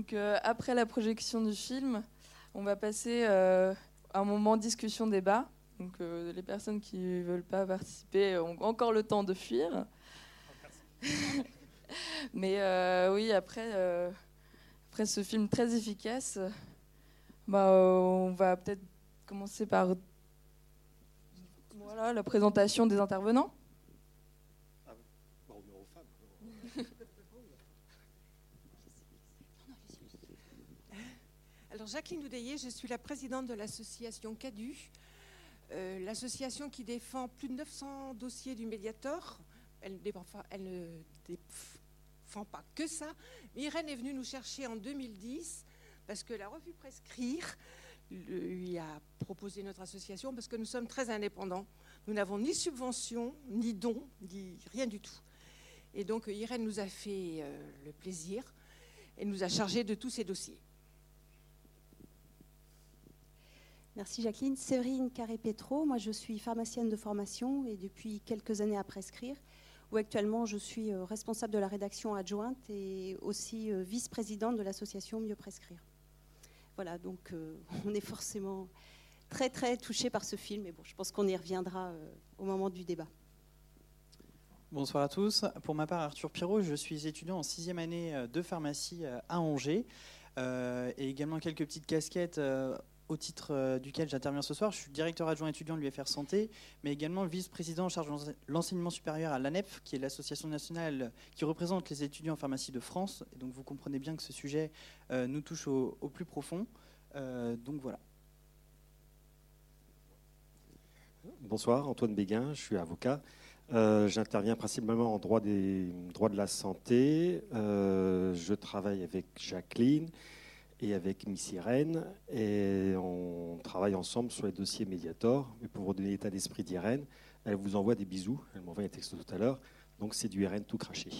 Donc, euh, après la projection du film, on va passer euh, un moment discussion-débat. Donc, euh, les personnes qui ne veulent pas participer ont encore le temps de fuir. Mais oui, après, après ce film très efficace, bah, on va peut-être commencer par voilà, la présentation des intervenants. Alors Jacqueline Oudéier, je suis la présidente de l'association CADU, euh, l'association qui défend plus de 900 dossiers du Mediator. Elle, ne défend pas que ça. Irène est venue nous chercher en 2010 parce que la revue Prescrire lui a proposé notre association parce que nous sommes très indépendants. Nous n'avons ni subvention, ni don, ni rien du tout. Et donc Irène nous a fait euh, le plaisir et nous a chargé de tous ces dossiers. Merci Jacqueline. Séverine Carré-Pétro, moi je suis pharmacienne de formation et depuis quelques années à prescrire, où actuellement je suis euh, responsable de la rédaction adjointe et aussi euh, vice-présidente de l'association Mieux Prescrire. Voilà, donc euh, on est forcément très très touché par ce film, et bon, je pense qu'on y reviendra au moment du débat. Bonsoir à tous. Pour ma part, Arthur Pirot, je suis étudiant en sixième année de pharmacie à Angers et également quelques petites casquettes au titre euh, duquel j'interviens ce soir. Je suis directeur adjoint étudiant de l'UFR Santé, mais également vice-président en charge de l'enseignement supérieur à l'ANEP, qui est l'association nationale qui représente les étudiants en pharmacie de France. Et donc vous comprenez bien que ce sujet euh, nous touche au, plus profond. Euh, donc voilà. Bonsoir, Antoine Béguin, je suis avocat. J'interviens principalement en droit, des, droit de la santé. Je travaille avec Jacqueline et avec Miss Irène et on travaille ensemble sur les dossiers Mediator. Et pour vous donner l'état d'esprit d'Irène, elle vous envoie des bisous. Elle m'a envoyé un texte tout à l'heure. Donc c'est du Irène tout craché.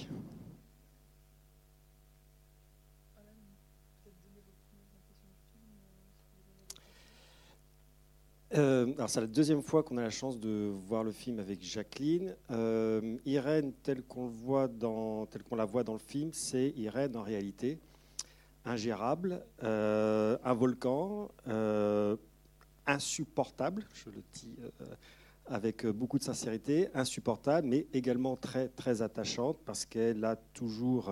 Euh, alors c'est la deuxième fois qu'on a la chance de voir le film avec Jacqueline. Euh, Irène, telle qu'on la voit dans le film, c'est Irène en réalité ingérable, euh, un volcan, euh, insupportable, je le dis euh, avec beaucoup de sincérité, insupportable, mais également très très attachante parce qu'elle a toujours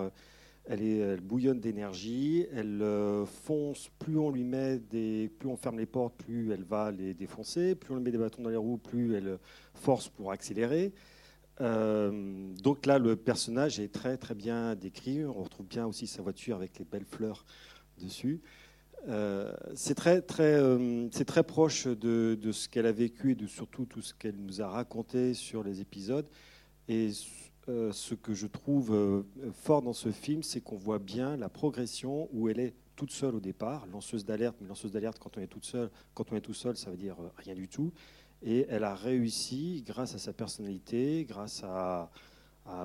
elle, est, elle bouillonne d'énergie, elle fonce, plus on lui met des, plus on ferme les portes, plus elle va les défoncer, plus on lui met des bâtons dans les roues, plus elle force pour accélérer. Euh, donc là, le personnage est très très bien décrit. On retrouve bien aussi sa voiture avec les belles fleurs dessus. Euh, c'est très très euh, très proche de, ce qu'elle a vécu et de surtout tout ce qu'elle nous a raconté sur les épisodes. Et ce que je trouve fort dans ce film, c'est qu'on voit bien la progression où elle est toute seule au départ, lanceuse d'alerte, mais lanceuse d'alerte quand on est toute seule, quand on est tout seul, ça veut dire rien du tout. Et elle a réussi, grâce à sa personnalité, grâce à,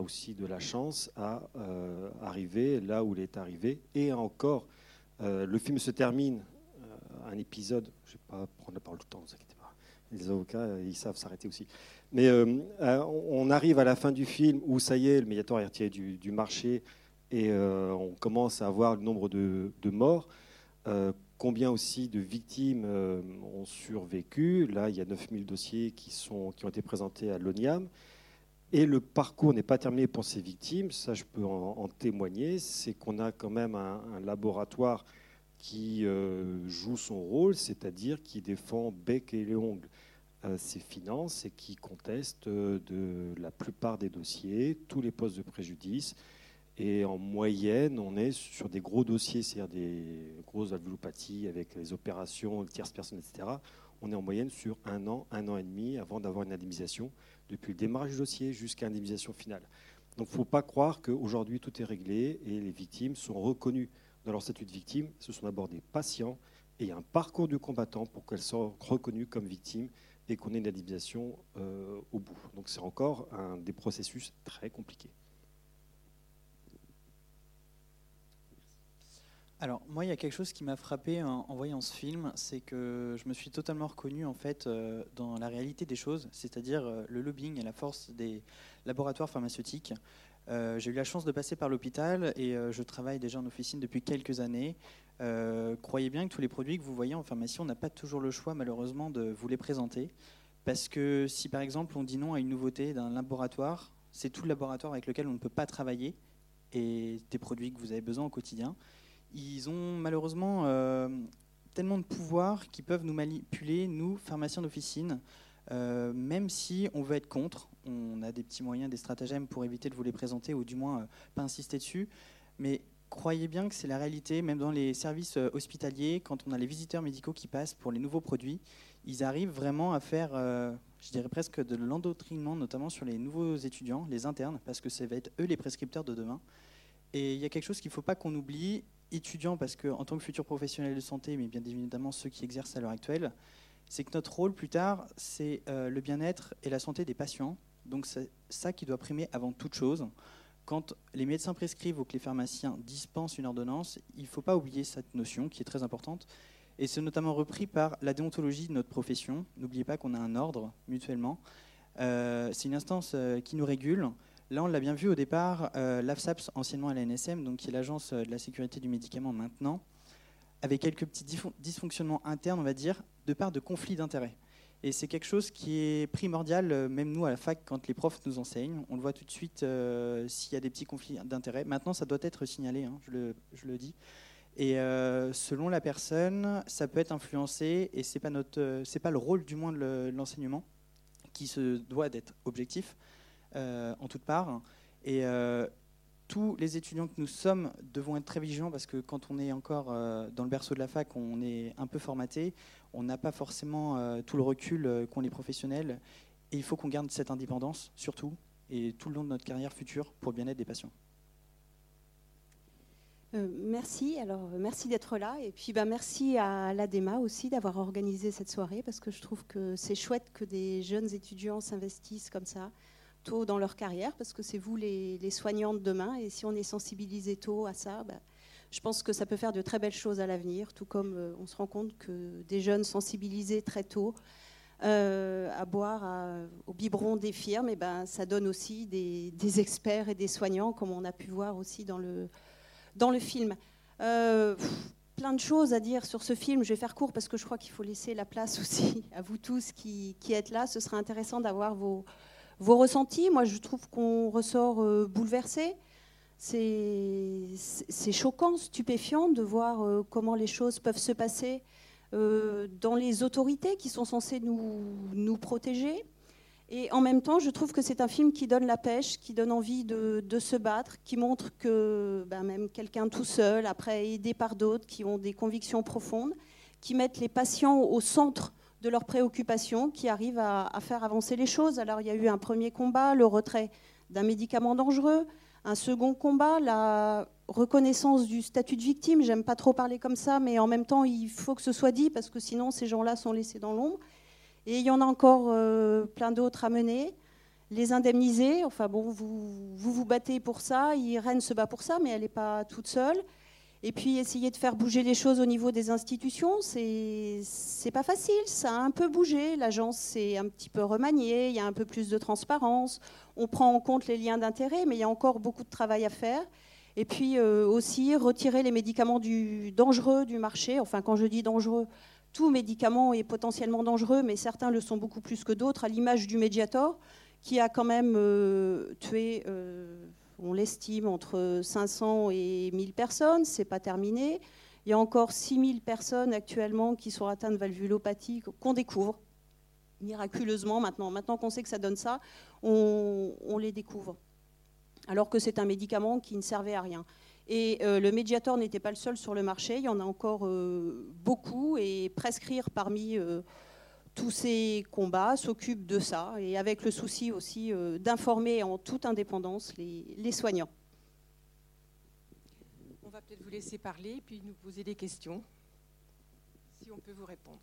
aussi de la chance, à euh, arriver là où elle est arrivée. Et encore, euh, le film se termine, euh, un épisode, je ne vais pas prendre la parole tout le temps, ne vous inquiétez pas. Les avocats, ils savent s'arrêter aussi. Mais on arrive à la fin du film où ça y est, le médiator est retiré du, marché et on commence à voir le nombre de morts. Combien aussi de victimes euh, ont survécu Là, il y a 9000 dossiers qui, ont été présentés à l'ONIAM. Et le parcours n'est pas terminé pour ces victimes, ça je peux en, témoigner, c'est qu'on a quand même un, un laboratoire qui euh, joue son rôle, c'est-à-dire qui défend bec et les ongles euh, ses finances et qui conteste euh, de la plupart des dossiers, tous les postes de préjudice. Et en moyenne, on est sur des gros dossiers, c'est-à-dire des grosses valvulopathies avec les opérations tierces personnes, etc. On est en moyenne sur un an, un an et demi avant d'avoir une indemnisation, depuis le démarrage du dossier jusqu'à l'indemnisation finale. Donc il ne faut pas croire qu'aujourd'hui tout est réglé et les victimes sont reconnues dans leur statut de victime. Ce sont d'abord des patients et un parcours du combattant pour qu'elles soient reconnues comme victimes et qu'on ait une indemnisation euh, au bout. Donc c'est encore un des processus très compliqués. Alors moi, il y a quelque chose qui m'a frappé en, en voyant ce film, c'est que je me suis totalement reconnu en fait euh, dans la réalité des choses, c'est-à-dire euh, le lobbying et la force des laboratoires pharmaceutiques. J'ai eu la chance de passer par l'hôpital et je travaille déjà en officine depuis quelques années. croyez bien que tous les produits que vous voyez en pharmacie, on n'a pas toujours le choix malheureusement de vous les présenter. Parce que si par exemple on dit non à une nouveauté d'un laboratoire, c'est tout le laboratoire avec lequel on ne peut pas travailler et des produits que vous avez besoin au quotidien. Ils ont malheureusement euh, tellement de pouvoir qu'ils peuvent nous manipuler, nous, pharmaciens d'officine, euh, même si on veut être contre. On a des petits moyens, des stratagèmes pour éviter de vous les présenter ou du moins euh, pas insister dessus. Mais croyez bien que c'est la réalité, même dans les services hospitaliers, quand on a les visiteurs médicaux qui passent pour les nouveaux produits, ils arrivent vraiment à faire, je dirais presque de l'endoctrinement, notamment sur les nouveaux étudiants, les internes, parce que ça va être eux les prescripteurs de demain. Et il y a quelque chose qu'il ne faut pas qu'on oublie, étudiants, parce qu'en tant que futur professionnel de santé, mais bien évidemment ceux qui exercent à l'heure actuelle, c'est que notre rôle plus tard, c'est euh, le bien-être et la santé des patients. Donc c'est ça qui doit primer avant toute chose. Quand les médecins prescrivent ou que les pharmaciens dispensent une ordonnance, il ne faut pas oublier cette notion qui est très importante. Et c'est notamment repris par la déontologie de notre profession. N'oubliez pas qu'on a un ordre mutuellement. Euh, c'est une instance euh, qui nous régule. Là, on l'a bien vu au départ, euh, l'AFSAPS, anciennement à l'ANSM, donc qui est l'agence euh, de la sécurité du médicament maintenant, avait quelques petits dysfonctionnements internes, on va dire, de part de conflits d'intérêts. Et c'est quelque chose qui est primordial, euh, même nous à la fac, quand les profs nous enseignent. On le voit tout de suite s'il y a des petits conflits d'intérêts. Maintenant, ça doit être signalé, hein, je, le, dis. Et selon la personne, ça peut être influencé, et ce n'est pas, pas le rôle du moins de l'enseignement, qui se doit d'être objectif, en toutes parts. Et euh, tous les étudiants que nous sommes devons être très vigilants parce que quand on est encore euh, dans le berceau de la fac, on est un peu formaté, on n'a pas forcément tout le recul qu'ont les professionnels. Et il faut qu'on garde cette indépendance, surtout, et tout le long de notre carrière future pour le bien-être des patients. merci. Alors, merci d'être là. Et puis, bah, merci à l'ADEMA aussi d'avoir organisé cette soirée parce que je trouve que c'est chouette que des jeunes étudiants s'investissent comme ça tôt dans leur carrière, parce que c'est vous les, soignants de demain, et si on est sensibilisé tôt à ça, bah, je pense que ça peut faire de très belles choses à l'avenir, tout comme euh, on se rend compte que des jeunes sensibilisés très tôt euh, à boire au biberon des firmes, et ben, ça donne aussi des, experts et des soignants, comme on a pu voir aussi dans le, dans le film. Euh, plein de choses à dire sur ce film. Je vais faire court parce que je crois qu'il faut laisser la place aussi à vous tous qui, qui êtes là. Ce sera intéressant d'avoir vos, vos ressentis, moi je trouve qu'on ressort euh, bouleversé. C'est choquant, stupéfiant de voir euh, comment les choses peuvent se passer euh, dans les autorités qui sont censées nous, nous, protéger. Et en même temps, je trouve que c'est un film qui donne la pêche, qui donne envie de, se battre, qui montre que ben, même quelqu'un tout seul, après aidé par d'autres qui ont des convictions profondes, qui mettent les patients au centre de leurs préoccupations qui arrivent à, faire avancer les choses. Alors il y a eu un premier combat, le retrait d'un médicament dangereux, un second combat, la reconnaissance du statut de victime. J'aime pas trop parler comme ça, mais en même temps il faut que ce soit dit parce que sinon ces gens-là sont laissés dans l'ombre. Et il y en a encore euh, plein d'autres à mener. Les indemniser, enfin bon, vous, vous vous battez pour ça, Irène se bat pour ça, mais elle n'est pas toute seule. Et puis essayer de faire bouger les choses au niveau des institutions, c'est pas facile. Ça a un peu bougé. L'agence s'est un petit peu remaniée. Il y a un peu plus de transparence. On prend en compte les liens d'intérêt, mais il y a encore beaucoup de travail à faire. Et puis euh, aussi retirer les médicaments du, dangereux du marché. Enfin, quand je dis dangereux, tout médicament est potentiellement dangereux, mais certains le sont beaucoup plus que d'autres, à l'image du Mediator, qui a quand même euh, tué. Euh, on l'estime entre 500 et 1000 personnes, c'est pas terminé. Il y a encore 6000 personnes actuellement qui sont atteintes de valvulopathie qu'on découvre miraculeusement maintenant. Maintenant qu'on sait que ça donne ça, on, les découvre. Alors que c'est un médicament qui ne servait à rien. Et euh, le Mediator n'était pas le seul sur le marché, il y en a encore euh, beaucoup, et prescrire parmi euh, tous ces combats s'occupent de ça, et avec le souci aussi euh, d'informer en toute indépendance les, soignants. On va peut-être vous laisser parler, puis nous poser des questions, si on peut vous répondre.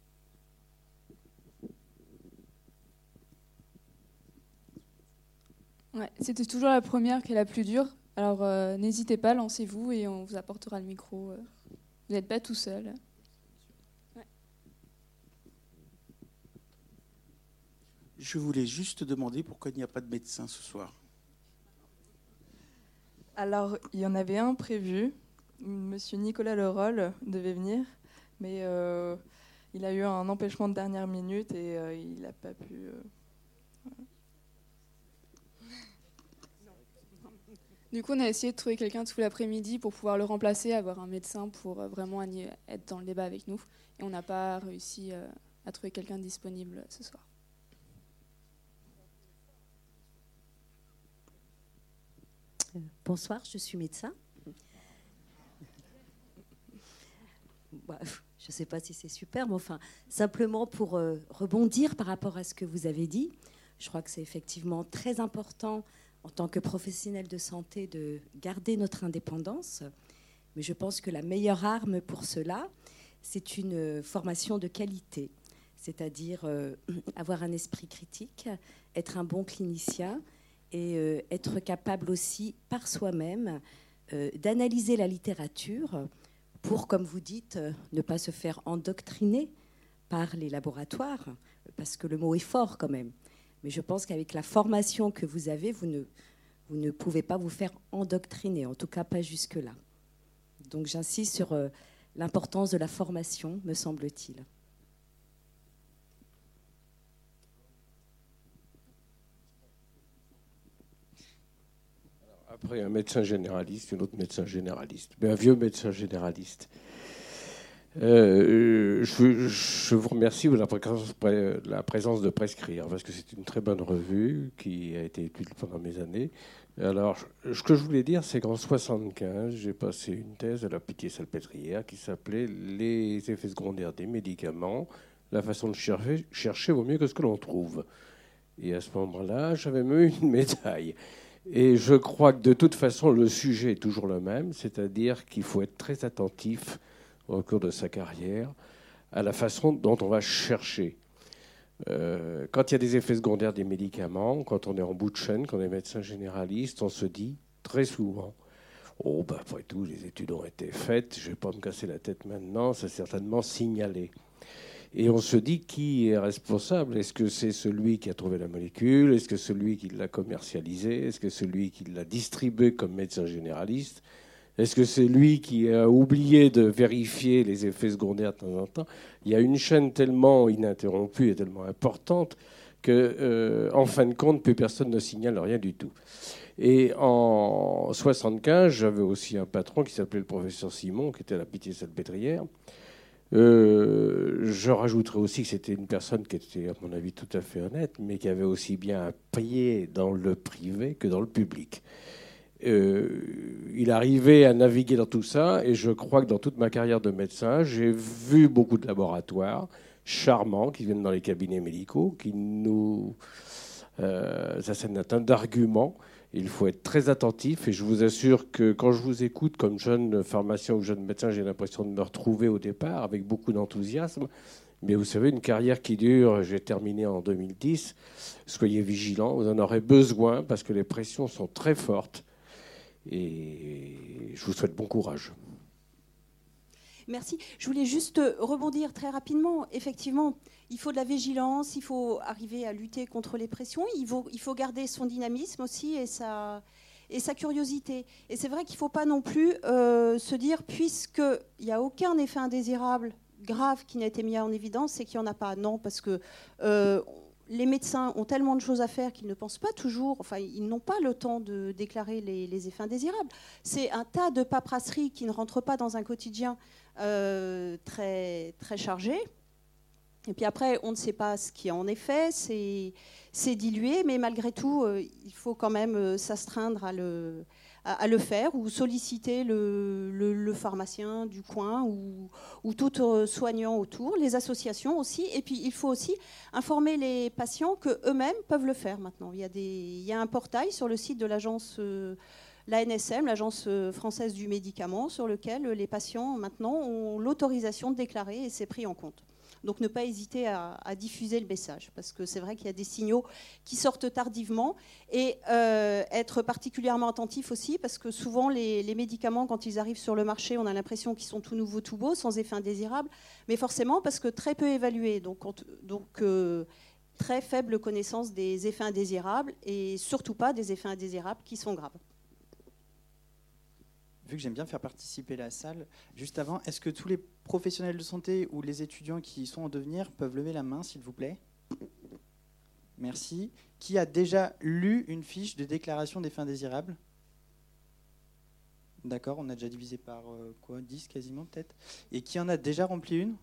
Ouais, C'était toujours la première qui est la plus dure. Alors euh, n'hésitez pas, lancez-vous et on vous apportera le micro. Euh. Vous n'êtes pas tout seul. Je voulais juste demander pourquoi il n'y a pas de médecin ce soir. Alors, il y en avait un prévu. Monsieur Nicolas Leroll devait venir, mais euh, il a eu un empêchement de dernière minute et euh, il n'a pas pu. euh, Du coup, on a essayé de trouver quelqu'un tout l'après-midi pour pouvoir le remplacer, avoir un médecin pour vraiment être dans le débat avec nous. Et on n'a pas réussi à trouver quelqu'un disponible ce soir. Bonsoir, je suis médecin. Bah, je ne sais pas si c'est super, mais enfin, simplement pour euh, rebondir par rapport à ce que vous avez dit, je crois que c'est effectivement très important en tant que professionnel de santé de garder notre indépendance. Mais je pense que la meilleure arme pour cela, c'est une euh, formation de qualité, c'est-à-dire euh, avoir un esprit critique, être un bon clinicien et euh, être capable aussi par soi-même euh, d'analyser la littérature pour, comme vous dites, euh, ne pas se faire endoctriner par les laboratoires, parce que le mot est fort quand même. Mais je pense qu'avec la formation que vous avez, vous ne, vous pouvez pas vous faire endoctriner, en tout cas pas jusque-là. Donc j'insiste sur l'importance de la formation, me semble-t-il. Après, un médecin généraliste, un autre médecin généraliste, mais un vieux médecin généraliste. Euh, je, je vous remercie de la présence, de Prescrire, parce que c'est une très bonne revue qui a été étudiée pendant mes années. Alors, ce que je voulais dire, c'est qu'en 75, j'ai passé une thèse à la Pitié-Salpêtrière qui s'appelait Les effets secondaires des médicaments. La façon de chercher, chercher vaut mieux que ce que l'on trouve. Et à ce moment-là, j'avais même eu une médaille. Et je crois que de toute façon, le sujet est toujours le même, c'est-à-dire qu'il faut être très attentif au cours de sa carrière à la façon dont on va chercher. Euh, quand il y a des effets secondaires des médicaments, quand on est en bout de chaîne, quand on est médecin généraliste, on se dit très souvent Oh, bah, après tout, les études ont été faites, je ne vais pas me casser la tête maintenant, c'est certainement signalé. Et on se dit qui est responsable? Est-ce que c'est celui qui a trouvé la molécule? Est-ce que celui qui l'a commercialisée? Est-ce que celui qui l'a distribué comme médecin généraliste? Est-ce que c'est lui qui a oublié de vérifier les effets secondaires de temps en temps? Il y a une chaîne tellement ininterrompue et tellement importante que, euh, en fin de compte, plus personne ne signale rien du tout. Et en 75, j'avais aussi un patron qui s'appelait le professeur Simon, qui était à la Pitié-Salpêtrière. Euh, je rajouterais aussi que c'était une personne qui était, à mon avis, tout à fait honnête, mais qui avait aussi bien un pied dans le privé que dans le public. Euh, il arrivait à naviguer dans tout ça, et je crois que dans toute ma carrière de médecin, j'ai vu beaucoup de laboratoires charmants qui viennent dans les cabinets médicaux, qui nous euh, assènent un tas d'arguments. Il faut être très attentif et je vous assure que quand je vous écoute comme jeune pharmacien ou jeune médecin, j'ai l'impression de me retrouver au départ avec beaucoup d'enthousiasme. Mais vous savez, une carrière qui dure, j'ai terminé en 2010, soyez vigilants, vous en aurez besoin parce que les pressions sont très fortes. Et je vous souhaite bon courage. Merci. Je voulais juste rebondir très rapidement. Effectivement, il faut de la vigilance, il faut arriver à lutter contre les pressions, il faut, garder son dynamisme aussi et sa, curiosité. Et c'est vrai qu'il ne faut pas non plus euh, se dire, puisqu'il n'y a aucun effet indésirable grave qui n'a été mis en évidence, c'est qu'il n'y en a pas. Non, parce que euh, les médecins ont tellement de choses à faire qu'ils ne pensent pas toujours, enfin, ils n'ont pas le temps de déclarer les, effets indésirables. C'est un tas de paperasserie qui ne rentre pas dans un quotidien euh, très, très chargé. Et puis après, on ne sait pas ce qui est en effet, c'est dilué, mais malgré tout, euh, il faut quand même euh, s'astreindre à le, faire ou solliciter le, pharmacien du coin ou, ou tout euh, soignant autour, les associations aussi. Et puis, il faut aussi informer les patients qu'eux-mêmes peuvent le faire maintenant. Il y, a un portail sur le site de l'agence. L'ANSM, l'Agence française du médicament, sur lequel les patients maintenant ont l'autorisation de déclarer et c'est pris en compte. Donc ne pas hésiter à, diffuser le message, parce que c'est vrai qu'il y a des signaux qui sortent tardivement, et euh, être particulièrement attentif aussi, parce que souvent les, médicaments, quand ils arrivent sur le marché, on a l'impression qu'ils sont tout nouveaux, tout beaux, sans effet indésirable, mais forcément parce que très peu évalués. Donc, donc euh, très faible connaissance des effets indésirables, et surtout pas des effets indésirables qui sont graves. Vu que j'aime bien faire participer la salle, juste avant, est-ce que tous les professionnels de santé ou les étudiants qui sont en devenir peuvent lever la main, s'il vous plaît? Merci. Qui a déjà lu une fiche de déclaration des fins désirables? D'accord, on a déjà divisé par euh, quoi? 10 quasiment peut-être? Et qui en a déjà rempli une?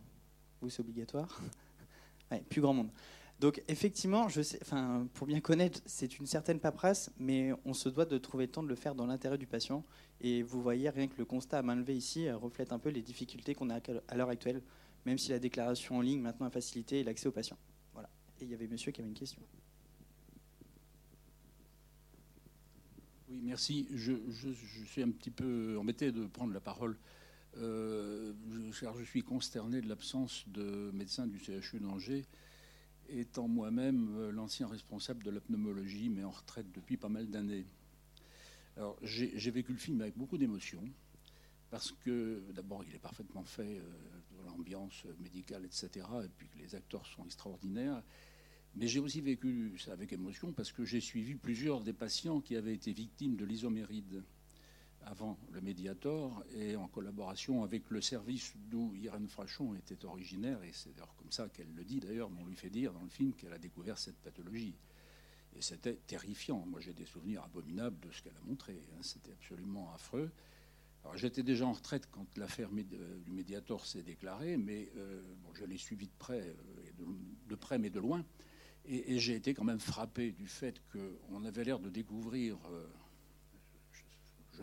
Oui, c'est obligatoire? Ouais, plus grand monde. Donc effectivement, je sais, pour bien connaître, c'est une certaine paperasse, mais on se doit de trouver le temps de le faire dans l'intérêt du patient. Et vous voyez, rien que le constat à main levée ici euh, reflète un peu les difficultés qu'on a à l'heure actuelle, même si la déclaration en ligne maintenant a facilité l'accès aux patients. Voilà. Et il y avait monsieur qui avait une question. Oui, merci. Je, suis un petit peu embêté de prendre la parole. Euh, car je suis consterné de l'absence de médecins du CHU d'Angers étant moi-même euh, l'ancien responsable de la pneumologie, mais en retraite depuis pas mal d'années. Alors, j'ai vécu le film avec beaucoup d'émotion, parce que d'abord, il est parfaitement fait euh, dans l'ambiance médicale, etc., et puis que les acteurs sont extraordinaires. Mais j'ai aussi vécu ça avec émotion, parce que j'ai suivi plusieurs des patients qui avaient été victimes de l'isoméride avant le Mediator et en collaboration avec le service d'où Irène Frachon était originaire. Et c'est d'ailleurs comme ça qu'elle le dit d'ailleurs, on lui fait dire dans le film qu'elle a découvert cette pathologie. Et c'était terrifiant. Moi, j'ai des souvenirs abominables de ce qu'elle a montré. Hein. C'était absolument affreux. Alors, j'étais déjà en retraite quand l'affaire euh, du Mediator s'est déclarée, mais euh, bon, je l'ai suivie de près, euh, de, près mais de loin. Et, j'ai été quand même frappé du fait qu'on avait l'air de découvrir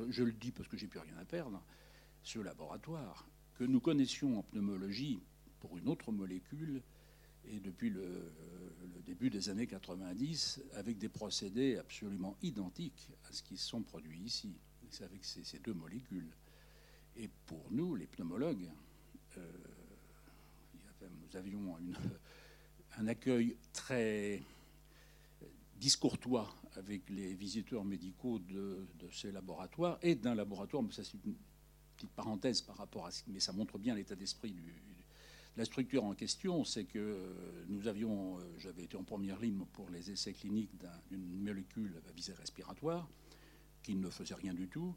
je, le dis parce que j'ai plus rien à perdre, ce laboratoire que nous connaissions en pneumologie pour une autre molécule et depuis le, début des années 90 avec des procédés absolument identiques à ce qui sont produits ici, avec ces, deux molécules. Et pour nous, les pneumologues, euh, nous avions un accueil très discourtois avec les visiteurs médicaux de, ces laboratoires et d'un laboratoire, mais ça c'est une petite parenthèse par rapport à ce mais ça montre bien l'état d'esprit de la structure en question, c'est que euh, nous avions, euh, j'avais été en première ligne pour les essais cliniques d'une molécule à visée respiratoire qui ne faisait rien du tout,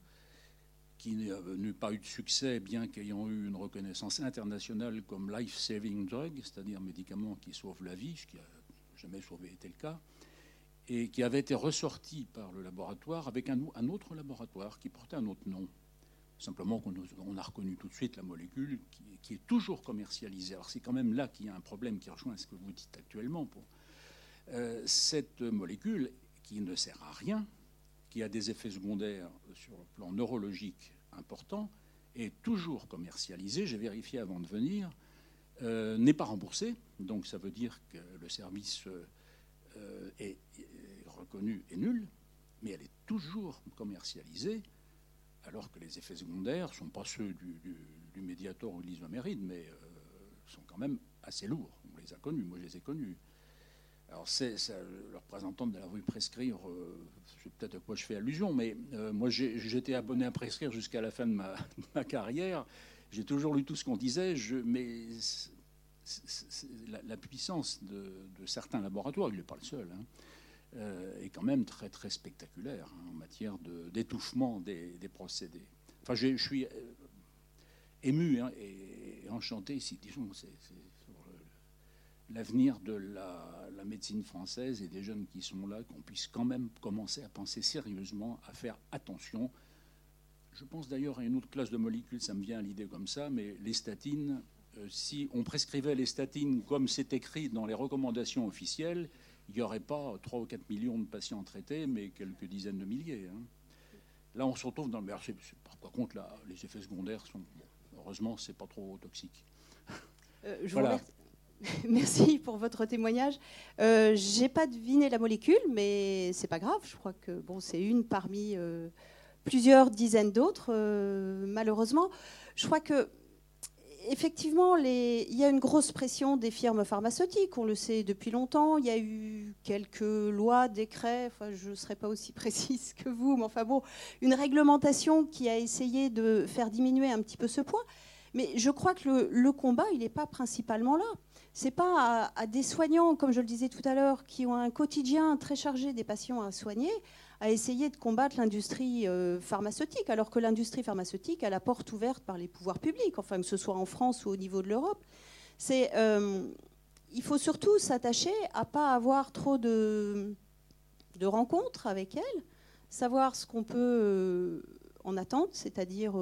qui n'eut pas eu de succès, bien qu'ayant eu une reconnaissance internationale comme life-saving drug, c'est-à-dire médicament qui sauve la vie, ce qui n'a jamais sauvé été le cas et qui avait été ressorti par le laboratoire avec un, autre laboratoire qui portait un autre nom. Simplement qu'on on a reconnu tout de suite la molécule qui, est toujours commercialisée. Alors c'est quand même là qu'il y a un problème qui rejoint ce que vous dites actuellement. Euh, cette molécule qui ne sert à rien, qui a des effets secondaires sur le plan neurologique importants, est toujours commercialisée, j'ai vérifié avant de venir, euh, n'est pas remboursée. Donc ça veut dire que le service euh, est, reconnue est nulle, mais elle est toujours commercialisée, alors que les effets secondaires ne sont pas ceux du, du, médiator ou de l'isoméride, mais euh, sont quand même assez lourds. On les a connus, moi je les ai connus. Alors, c'est, le représentant de la rue Prescrire, euh, c'est peut-être à quoi je fais allusion, mais euh, moi j'étais abonné à Prescrire jusqu'à la fin de ma, carrière. J'ai toujours lu tout ce qu'on disait, je, mais la, puissance de, certains laboratoires, il n'est pas le seul, hein, euh, est quand même très très spectaculaire hein, en matière d'étouffement des, procédés. Enfin, je, suis euh, ému hein, et, enchanté ici, disons, c'est l'avenir de la, la, médecine française et des jeunes qui sont là, qu'on puisse quand même commencer à penser sérieusement, à faire attention. Je pense d'ailleurs à une autre classe de molécules, ça me vient à l'idée comme ça, mais les statines, si on prescrivait les statines comme c'est écrit dans les recommandations officielles, il n'y aurait pas 3 ou 4 millions de patients traités, mais quelques dizaines de milliers. Hein. Là, on se retrouve dans le. Par contre, là, les effets secondaires sont. heureusement, c'est pas trop toxique. Euh, je voilà. Merci pour votre témoignage. Euh, J'ai pas deviné la molécule, mais c'est pas grave. Je crois que bon, c'est une parmi euh, plusieurs dizaines d'autres, euh, malheureusement. Je crois que effectivement, il y a une grosse pression des firmes pharmaceutiques, on le sait depuis longtemps. Il y a eu quelques lois, décrets, je ne serai pas aussi précise que vous, mais enfin bon, une réglementation qui a essayé de faire diminuer un petit peu ce poids. Mais je crois que le, combat, il n'est pas principalement là. Ce n'est pas à, des soignants, comme je le disais tout à l'heure, qui ont un quotidien très chargé des patients à soigner, à essayer de combattre l'industrie euh, pharmaceutique, alors que l'industrie pharmaceutique a la porte ouverte par les pouvoirs publics, enfin que ce soit en France ou au niveau de l'Europe. C'est, euh, il faut surtout s'attacher à pas avoir trop de, rencontres avec elle, savoir ce qu'on peut euh, en attendre, c'est-à-dire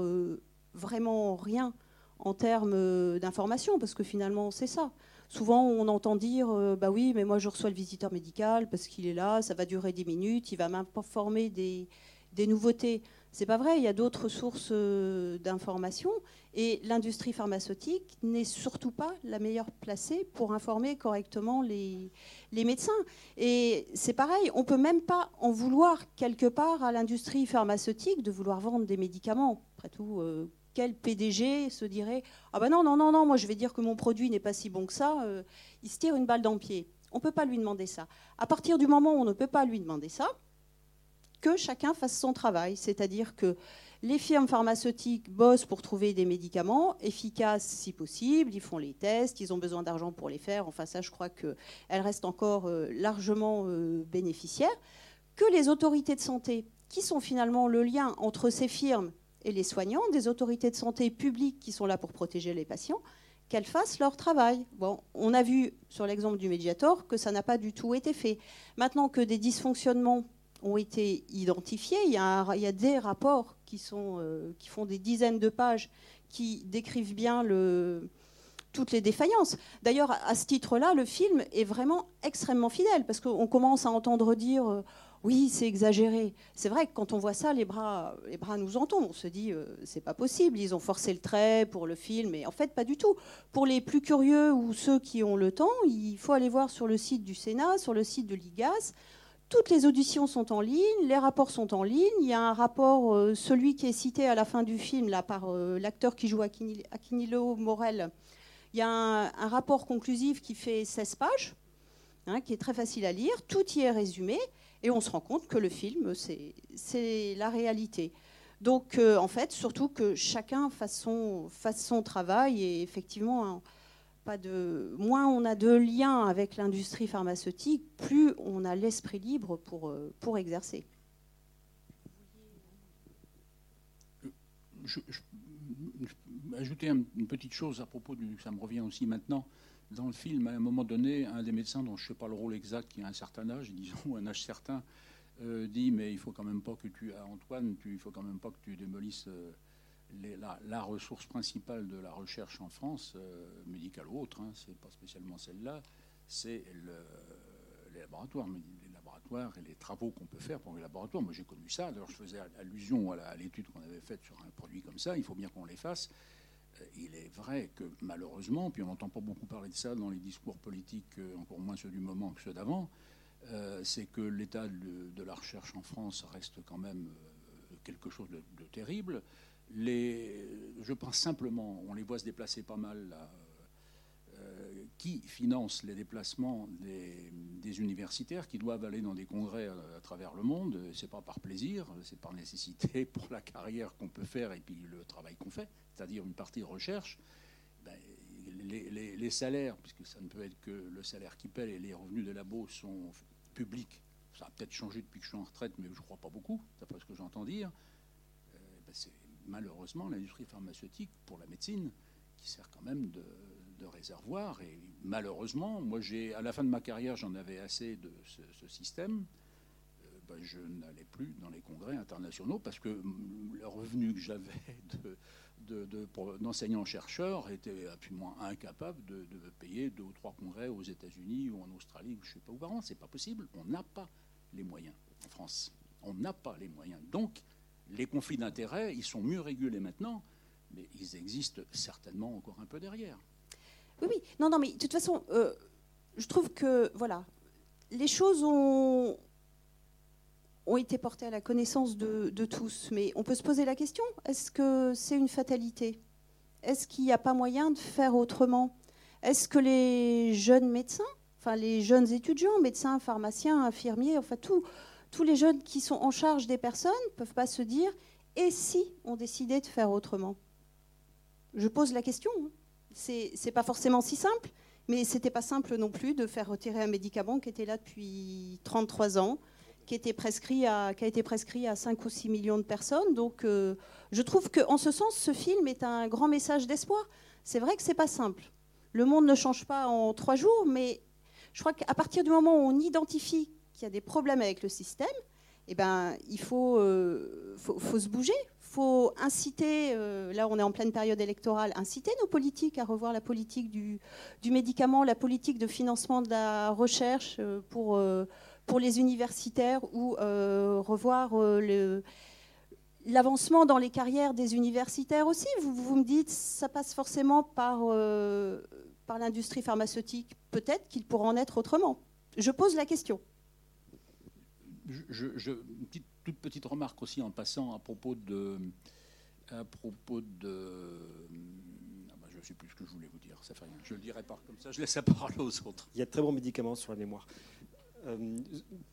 vraiment rien en termes d'information, parce que finalement c'est ça. Souvent, on entend dire euh, Bah oui, mais moi je reçois le visiteur médical parce qu'il est là, ça va durer 10 minutes, il va m'informer des, des nouveautés. C'est pas vrai, il y a d'autres sources euh, d'information et l'industrie pharmaceutique n'est surtout pas la meilleure placée pour informer correctement les, les médecins. Et c'est pareil, on peut même pas en vouloir quelque part à l'industrie pharmaceutique de vouloir vendre des médicaments. Après tout, euh, quel PDG se dirait Ah ben non, non, non, non, moi je vais dire que mon produit n'est pas si bon que ça, euh, il se tire une balle dans le pied. On ne peut pas lui demander ça. À partir du moment où on ne peut pas lui demander ça, que chacun fasse son travail. C'est-à-dire que les firmes pharmaceutiques bossent pour trouver des médicaments efficaces si possible, ils font les tests, ils ont besoin d'argent pour les faire. Enfin, ça, je crois qu'elles restent encore euh, largement euh, bénéficiaires. Que les autorités de santé, qui sont finalement le lien entre ces firmes et les soignants, des autorités de santé publiques qui sont là pour protéger les patients, qu'elles fassent leur travail. Bon, on a vu sur l'exemple du Mediator que ça n'a pas du tout été fait. Maintenant que des dysfonctionnements ont été identifiés, il y a, des rapports qui, sont, euh, qui font des dizaines de pages qui décrivent bien toutes les défaillances. D'ailleurs, à ce titre-là, le film est vraiment extrêmement fidèle, parce qu'on commence à entendre dire euh, oui, c'est exagéré. C'est vrai que quand on voit ça, les bras, les bras nous en. On se dit, euh, c'est pas possible. Ils ont forcé le trait pour le film, mais en fait, pas du tout. Pour les plus curieux ou ceux qui ont le temps, il faut aller voir sur le site du Sénat, sur le site de l'IGAS. Toutes les auditions sont en ligne, les rapports sont en ligne. Il y a un rapport, euh, celui qui est cité à la fin du film, là, par euh, l'acteur qui joue Aquinilo Morel. Il y a un, rapport conclusif qui fait 16 pages, hein, qui est très facile à lire. Tout y est résumé. Et on se rend compte que le film, c'est la réalité. Donc, euh, en fait, surtout que chacun fasse son, travail et effectivement, hein, moins on a de liens avec l'industrie pharmaceutique, plus on a l'esprit libre pour, euh, exercer. Je, ajouter une petite chose à propos du. Ça me revient aussi maintenant dans le film, à un moment donné, un des médecins, dont je ne sais pas le rôle exact, qui a un certain âge, disons un âge certain, euh, dit mais il faut quand même pas que tu, Antoine, tu, il faut quand même pas que tu démolisses euh, la, ressource principale de la recherche en France, euh, médicale ou autre, hein, c'est pas spécialement celle-là, c'est les laboratoires, les et les travaux qu'on peut faire pour les laboratoires. Moi j'ai connu ça. D'ailleurs je faisais allusion à l'étude qu'on avait faite sur un produit comme ça. Il faut bien qu'on les fasse. Euh, il est vrai que malheureusement, puis on n'entend pas beaucoup parler de ça dans les discours politiques, euh, encore moins ceux du moment que ceux d'avant, euh, c'est que l'état de, la recherche en France reste quand même quelque chose de, terrible. je pense simplement, on les voit se déplacer pas mal là, qui finance les déplacements des, universitaires qui doivent aller dans des congrès à, travers le monde. C'est pas par plaisir, c'est par nécessité pour la carrière qu'on peut faire et puis le travail qu'on fait, c'est-à-dire une partie recherche. Ben, les, salaires, puisque ça ne peut être que le salaire qui paie et les revenus de labo sont publics. Ça a peut-être changé depuis que je suis en retraite, mais je ne crois pas beaucoup, d'après ce que j'entends dire. Euh, ben, c'est malheureusement l'industrie pharmaceutique pour la médecine qui sert quand même de, de réservoir. Et malheureusement, moi, j'ai, à la fin de ma carrière, j'en avais assez de ce, système. Euh, ben, je n'allais plus dans les congrès internationaux parce que le revenu que j'avais de, de, d'enseignant-chercheur était absolument incapable de, payer deux ou trois congrès aux États-Unis ou en Australie ou je ne sais pas où par an. C'est pas possible. On n'a pas les moyens en France. On n'a pas les moyens. Donc, les conflits d'intérêts, ils sont mieux régulés maintenant, mais ils existent certainement encore un peu derrière. Oui, oui. Non, non, mais de toute façon, euh, je trouve que, voilà, les choses ont, ont été portées à la connaissance de, tous. Mais on peut se poser la question, est-ce que c'est une fatalité? Est-ce qu'il n'y a pas moyen de faire autrement? Est-ce que les jeunes médecins, enfin les jeunes étudiants, médecins, pharmaciens, infirmiers, enfin tous les jeunes qui sont en charge des personnes ne peuvent pas se dire, et si on décidait de faire autrement? Je pose la question. Hein c'est pas forcément si simple, mais c'était pas simple non plus de faire retirer un médicament qui était là depuis 33 ans qui, était prescrit à, a été prescrit à 5 ou 6 millions de personnes. Donc euh, je trouve qu'en ce sens, ce film est un grand message d'espoir. C'est vrai que c'est pas simple. Le monde ne change pas en trois jours, mais je crois qu'à partir du moment où on identifie qu'il y a des problèmes avec le système, eh ben, il faut, euh, faut, faut se bouger, faut inciter, euh, là on est en pleine période électorale, inciter nos politiques à revoir la politique du, médicament, la politique de financement de la recherche euh, pour, euh, pour les universitaires ou revoir le- l'avancement dans les carrières des universitaires aussi. Vous, vous me dites, ça passe forcément par, par l'industrie pharmaceutique. Peut-être qu'il pourra en être autrement. Je pose la question. Je, toute petite remarque aussi en passant à propos de. À propos de. Ah bah, je ne sais plus ce que je voulais vous dire, ça fait rien. Je le dirai pas comme ça, je laisse la parole aux autres. Il y a de très bons médicaments sur la mémoire. Euh,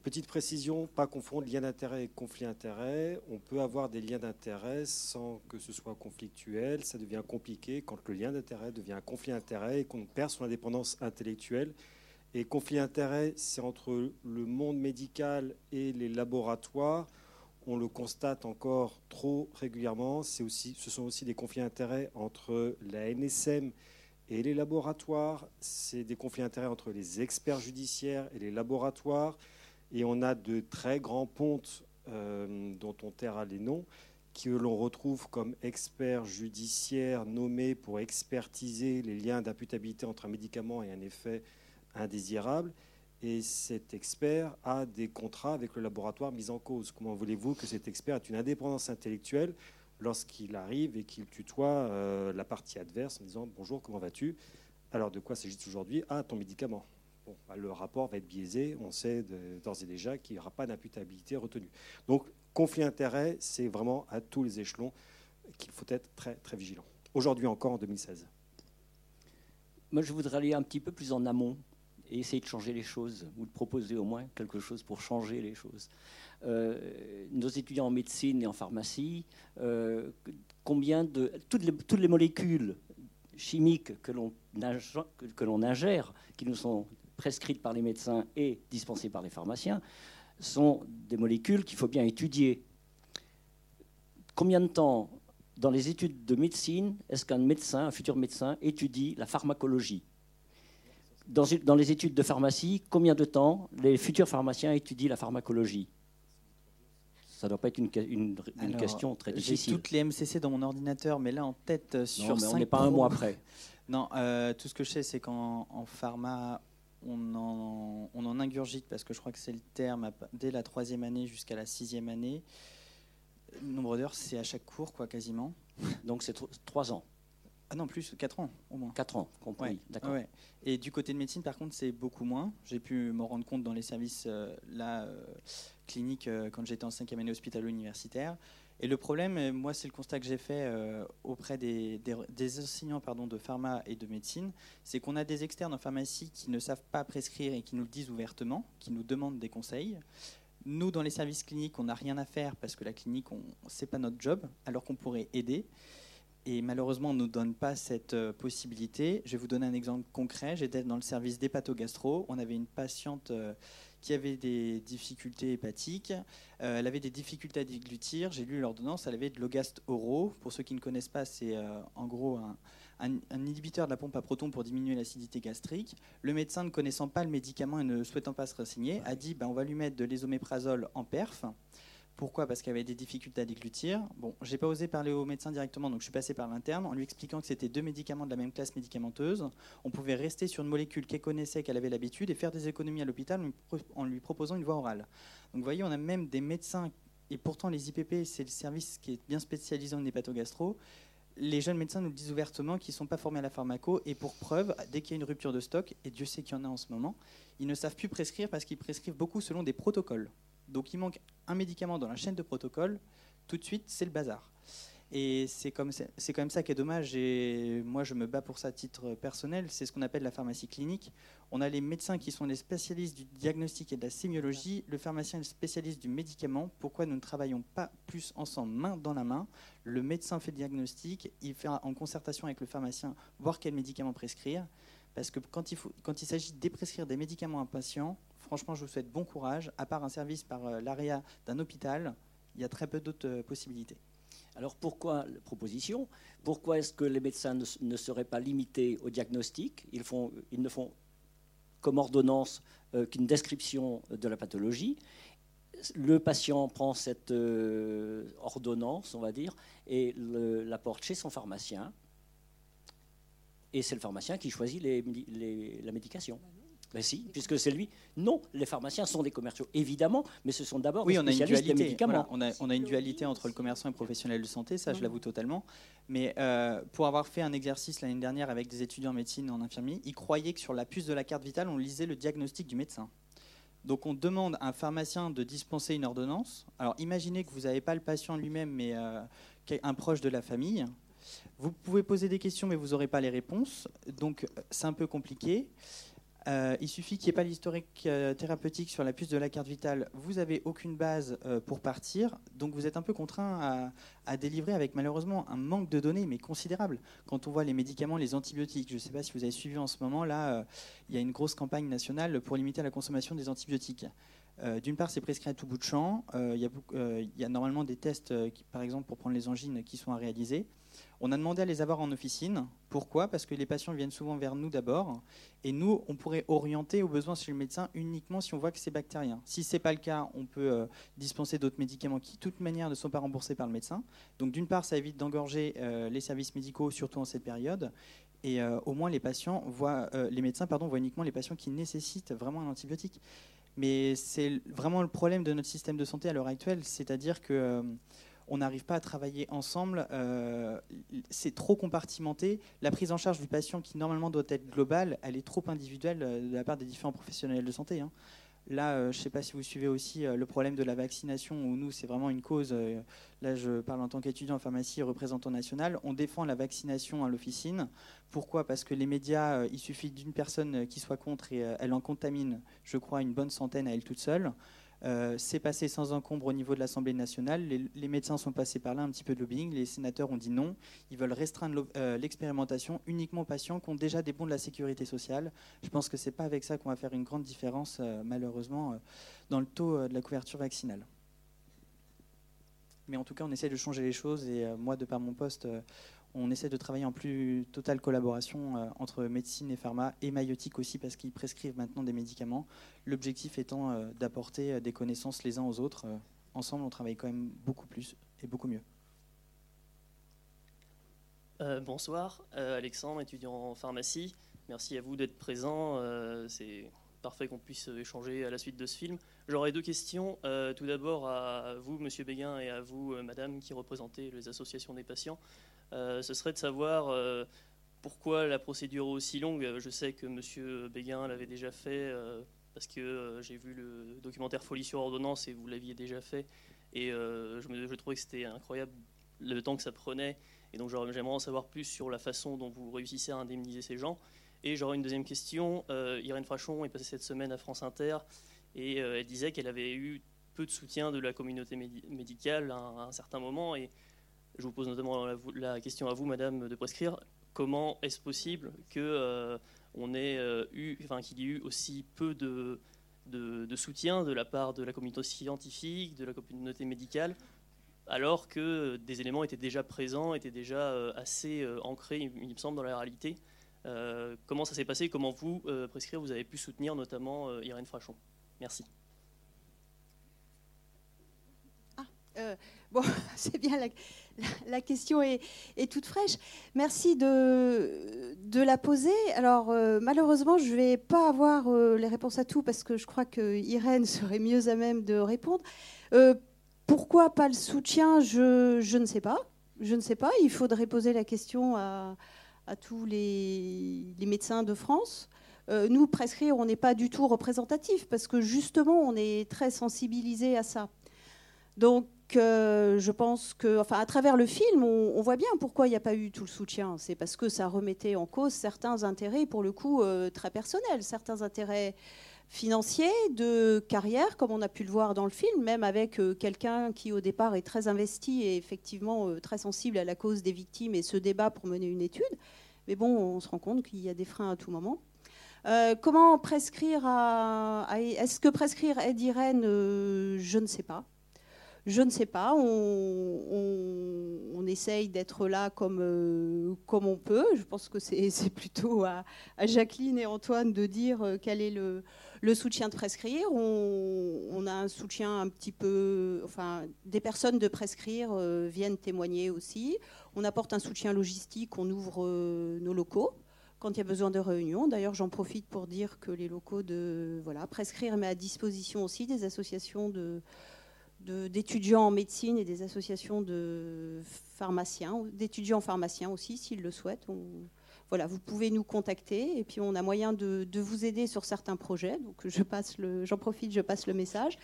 petite précision, pas confondre lien d'intérêt et conflit d'intérêt. On peut avoir des liens d'intérêt sans que ce soit conflictuel. Ça devient compliqué quand le lien d'intérêt devient un conflit d'intérêt et qu'on perd son indépendance intellectuelle. Et conflit d'intérêt, c'est entre le monde médical et les laboratoires. On le constate encore trop régulièrement. Ce sont aussi des conflits d'intérêt entre la NSM et les laboratoires, c'est des conflits d'intérêts entre les experts judiciaires et les laboratoires. Et on a de très grands pontes euh, dont on taira les noms, que l'on retrouve comme experts judiciaires nommés pour expertiser les liens d'imputabilité entre un médicament et un effet indésirable. Et cet expert a des contrats avec le laboratoire mis en cause. Comment voulez-vous que cet expert ait une indépendance intellectuelle lorsqu'il arrive et qu'il tutoie euh, la partie adverse en disant bonjour, comment vas-tu? Alors de quoi s'agit-il aujourd'hui? Ah, ton médicament. Bah, le rapport va être biaisé. On sait d'ores et déjà qu'il n'y aura pas d'imputabilité retenue. Donc, conflit d'intérêt, c'est vraiment à tous les échelons qu'il faut être très très vigilant. Aujourd'hui encore en 2016. Moi, je voudrais aller un petit peu plus en amont et essayer de changer les choses, ou de proposer au moins quelque chose pour changer les choses. Euh, nos étudiants en médecine et en pharmacie, euh, combien de toutes les, molécules chimiques que l'on ingère, qui nous sont prescrites par les médecins et dispensées par les pharmaciens, sont des molécules qu'il faut bien étudier. Combien de temps dans les études de médecine est-ce qu'un médecin, un futur médecin, étudie la pharmacologie? Dans, dans les études de pharmacie, combien de temps les futurs pharmaciens étudient la pharmacologie? Ça ne doit pas être une, que- une- une Alors, question très J'ai difficile. toutes les MCC dans mon ordinateur, mais là en tête euh, sur mais on n'est pas un mois près. Non, euh, tout ce que je sais, c'est qu'en en pharma, on en, on en ingurgite, parce que je crois que c'est le terme, dès la troisième année jusqu'à la sixième année. Le nombre d'heures, c'est à chaque cours, quoi, quasiment. Donc c'est tro- trois ans, Ah non, plus, quatre ans, au moins. quatre ans, compris. Ouais, D'accord. ouais. Et du côté de médecine, par contre, c'est beaucoup moins. J'ai pu me rendre compte dans les services euh, là, euh, cliniques euh, quand j'étais en cinquième année hospitalo-universitaire. Et le problème, euh, moi, c'est le constat que j'ai fait auprès des, des- des enseignants pardon, de pharma et de médecine, c'est qu'on a des externes en pharmacie qui ne savent pas prescrire et qui nous le disent ouvertement, qui nous demandent des conseils. Nous, dans les services cliniques, on n'a rien à faire parce que la clinique, on, c'est pas notre job, alors qu'on pourrait aider. Et malheureusement, on ne nous donne pas cette euh, possibilité. Je vais vous donner un exemple concret. J'étais dans le service d'hépatogastro. On avait une patiente euh, qui avait des difficultés hépatiques. Euh, elle avait des difficultés à déglutir. J'ai lu l'ordonnance. Elle avait de l'ogaste oraux. Pour ceux qui ne connaissent pas, c'est en gros un inhibiteur de la pompe à protons pour diminuer l'acidité gastrique. Le médecin, ne connaissant pas le médicament et ne souhaitant pas se renseigner, a dit ben, on va lui mettre de l'ésoméprazole en perf. Pourquoi Parce qu'elle avait des difficultés à déglutir. Bon, j'ai pas osé parler au médecin directement, donc je suis passé par l'interne en lui expliquant que c'était deux médicaments de la même classe médicamenteuse. On pouvait rester sur une molécule qu'elle connaissait, qu'elle avait l'habitude, et faire des économies à l'hôpital en lui proposant une voie orale. Donc vous voyez, on a même des médecins, et pourtant les IPP, c'est le service qui est bien spécialisé en hépatogastro. Les jeunes médecins nous le disent ouvertement qu'ils ne sont pas formés à la pharmaco, et pour preuve, dès qu'il y a une rupture de stock, et Dieu sait qu'il y en a en ce moment, ils ne savent plus prescrire parce qu'ils prescrivent beaucoup selon des protocoles. Donc il manque un médicament dans la chaîne de protocole, tout de suite, c'est le bazar. Et c'est comme quand même ça qui est dommage. Et moi, je me bats pour ça à titre personnel. C'est ce qu'on appelle la pharmacie clinique. On a les médecins qui sont les spécialistes du diagnostic et de la sémiologie. Le pharmacien est le spécialiste du médicament. Pourquoi nous ne travaillons pas plus ensemble, main dans la main? Le médecin fait le diagnostic, il fait en concertation avec le pharmacien voir quel médicament prescrire. Parce que quand il, quand il s'agit de déprescrire des médicaments à un patient, franchement, je vous souhaite bon courage. À part un service par euh, l'ARIA d'un hôpital, il y a très peu d'autres euh, possibilités. Alors pourquoi la proposition Pourquoi est-ce que les médecins ne, seraient pas limités au diagnostic? Ils, ne font comme ordonnance euh, qu'une description de la pathologie. Le patient prend cette ordonnance, on va dire, et la porte chez son pharmacien. Et c'est le pharmacien qui choisit la médication. Ben si, puisque c'est lui. Non, les pharmaciens sont des commerciaux, évidemment, mais ce sont d'abord oui, des on a une spécialistes dualité. des médicaments. Voilà, on, a, on, a, une dualité entre le commerçant et le professionnel de santé, ça je l'avoue totalement. Mais euh, pour avoir fait un exercice l'année dernière avec des étudiants en médecine et en infirmier, ils croyaient que sur la puce de la carte vitale, on lisait le diagnostic du médecin. Donc on demande à un pharmacien de dispenser une ordonnance. Alors imaginez que vous n'avez pas le patient lui-même, mais euh, un proche de la famille. Vous pouvez poser des questions, mais vous n'aurez pas les réponses. Donc c'est un peu compliqué. Euh, il suffit qu'il n'y ait pas l'historique euh, thérapeutique sur la puce de la carte vitale. Vous n'avez aucune base euh, pour partir, donc vous êtes un peu contraint à, délivrer avec malheureusement un manque de données, mais considérable. Quand on voit les médicaments, les antibiotiques, je ne sais pas si vous avez suivi en ce moment, là, il y a une grosse campagne nationale pour limiter la consommation des antibiotiques. D'une part, c'est prescrit à tout bout de champ. Il y, a normalement des tests, par exemple, pour prendre les angines, qui sont à réaliser. On a demandé à les avoir en officine. Pourquoi? Parce que les patients viennent souvent vers nous d'abord. Et nous, on pourrait orienter aux besoins chez le médecin uniquement si on voit que c'est bactérien. Si ce n'est pas le cas, on peut euh, dispenser d'autres médicaments qui, de toute manière, ne sont pas remboursés par le médecin. Donc, d'une part, ça évite d'engorger euh, les services médicaux, surtout en cette période. Et euh, au moins, les, patients voient, les médecins pardon, voient uniquement les patients qui nécessitent vraiment un antibiotique. Mais c'est vraiment le problème de notre système de santé à l'heure actuelle. C'est-à-dire que on n'arrive pas à travailler ensemble, euh, c'est trop compartimenté. La prise en charge du patient, qui normalement doit être globale, elle est trop individuelle euh, de la part des différents professionnels de santé. Hein. Là, euh, je ne sais pas si vous suivez aussi le problème de la vaccination, où nous, c'est vraiment une cause. Là, je parle en tant qu'étudiant en pharmacie et représentant national. On défend la vaccination à l'officine. Pourquoi? Parce que les médias, il suffit d'une personne qui soit contre et elle en contamine, je crois, une bonne centaine à elle toute seule. Euh, c'est passé sans encombre au niveau de l'Assemblée nationale. Les, médecins sont passés par là, un petit peu de lobbying. Les sénateurs ont dit non. Ils veulent restreindre l'expérimentation uniquement aux patients qui ont déjà des bons de la sécurité sociale. Je pense que ce n'est pas avec ça qu'on va faire une grande différence, euh, malheureusement, euh, dans le taux euh, de la couverture vaccinale. Mais en tout cas, on essaie de changer les choses. Et euh, moi, de par mon poste, euh, on essaie de travailler en plus totale collaboration euh, entre médecine et pharma et maïotique aussi parce qu'ils prescrivent maintenant des médicaments. L'objectif étant euh, d'apporter des connaissances les uns aux autres. Euh, ensemble, on travaille quand même beaucoup plus et beaucoup mieux. Euh, bonsoir, Alexandre, étudiant en pharmacie. Merci à vous d'être présent. C'est parfait qu'on puisse échanger à la suite de ce film. J'aurais deux questions. tout d'abord à vous, Monsieur Béguin, et à vous, Madame, qui représentez les associations des patients. Euh, ce serait de savoir euh, pourquoi la procédure est aussi longue. Je sais que M. Béguin l'avait déjà fait euh, parce que j'ai vu le documentaire Folie sur ordonnance et vous l'aviez déjà fait. Et je, me, trouvais que c'était incroyable le temps que ça prenait. Et donc j'aimerais en savoir plus sur la façon dont vous réussissez à indemniser ces gens. Et j'aurais une deuxième question. Irène Frachon est passée cette semaine à France Inter et elle disait qu'elle avait eu peu de soutien de la communauté médi médicale à un, à un, certain moment. Et je vous pose notamment la, question à vous, Madame, de prescrire. Comment est-ce possible que euh, euh, eu, enfin qu'il y ait eu aussi peu de, soutien de la part de la communauté scientifique, de la communauté médicale, alors que des éléments étaient déjà présents, étaient déjà euh, assez ancrés, il me semble, dans la réalité? Comment ça s'est passé? Comment vous, prescrire, vous avez pu soutenir notamment Irène Frachon? Merci. Ah, bon, c'est bien, la, question est, toute fraîche. Merci de, la poser. Alors, malheureusement, je ne vais pas avoir les réponses à tout parce que je crois que Irène serait mieux à même de répondre. pourquoi pas le soutien? Je, ne sais pas. Je ne sais pas. Il faudrait poser la question à tous les, les, médecins de France. Euh, nous, prescrire, on n'est pas du tout représentatif parce que justement, on est très sensibilisé à ça. Donc, euh, je pense que, enfin, à travers le film, on, voit bien pourquoi il n'y a pas eu tout le soutien. C'est parce que ça remettait en cause certains intérêts, pour le coup, euh, très personnels, certains intérêts financiers, de carrière, comme on a pu le voir dans le film, même avec euh, quelqu'un qui au départ est très investi et effectivement euh, très sensible à la cause des victimes et se débat pour mener une étude. Mais bon, on se rend compte qu'il y a des freins à tout moment. Comment prescrire à, Est-ce que prescrire aide Irène Je ne sais pas. Je ne sais pas. On, essaye d'être là comme, euh, comme on peut. Je pense que c'est plutôt à, Jacqueline et Antoine de dire euh, quel est le, le soutien de prescrire. On, a un soutien un petit peu. Enfin, des personnes de prescrire euh, viennent témoigner aussi. On apporte un soutien logistique. On ouvre nos locaux quand il y a besoin de réunions. D'ailleurs, j'en profite pour dire que les locaux de voilà, prescrire met à disposition aussi des associations de d'étudiants en médecine et des associations de pharmaciens, d'étudiants pharmaciens aussi, s'ils le souhaitent. voilà, vous pouvez nous contacter et puis on a moyen de, vous aider sur certains projets. Donc j'en profite, je passe le message.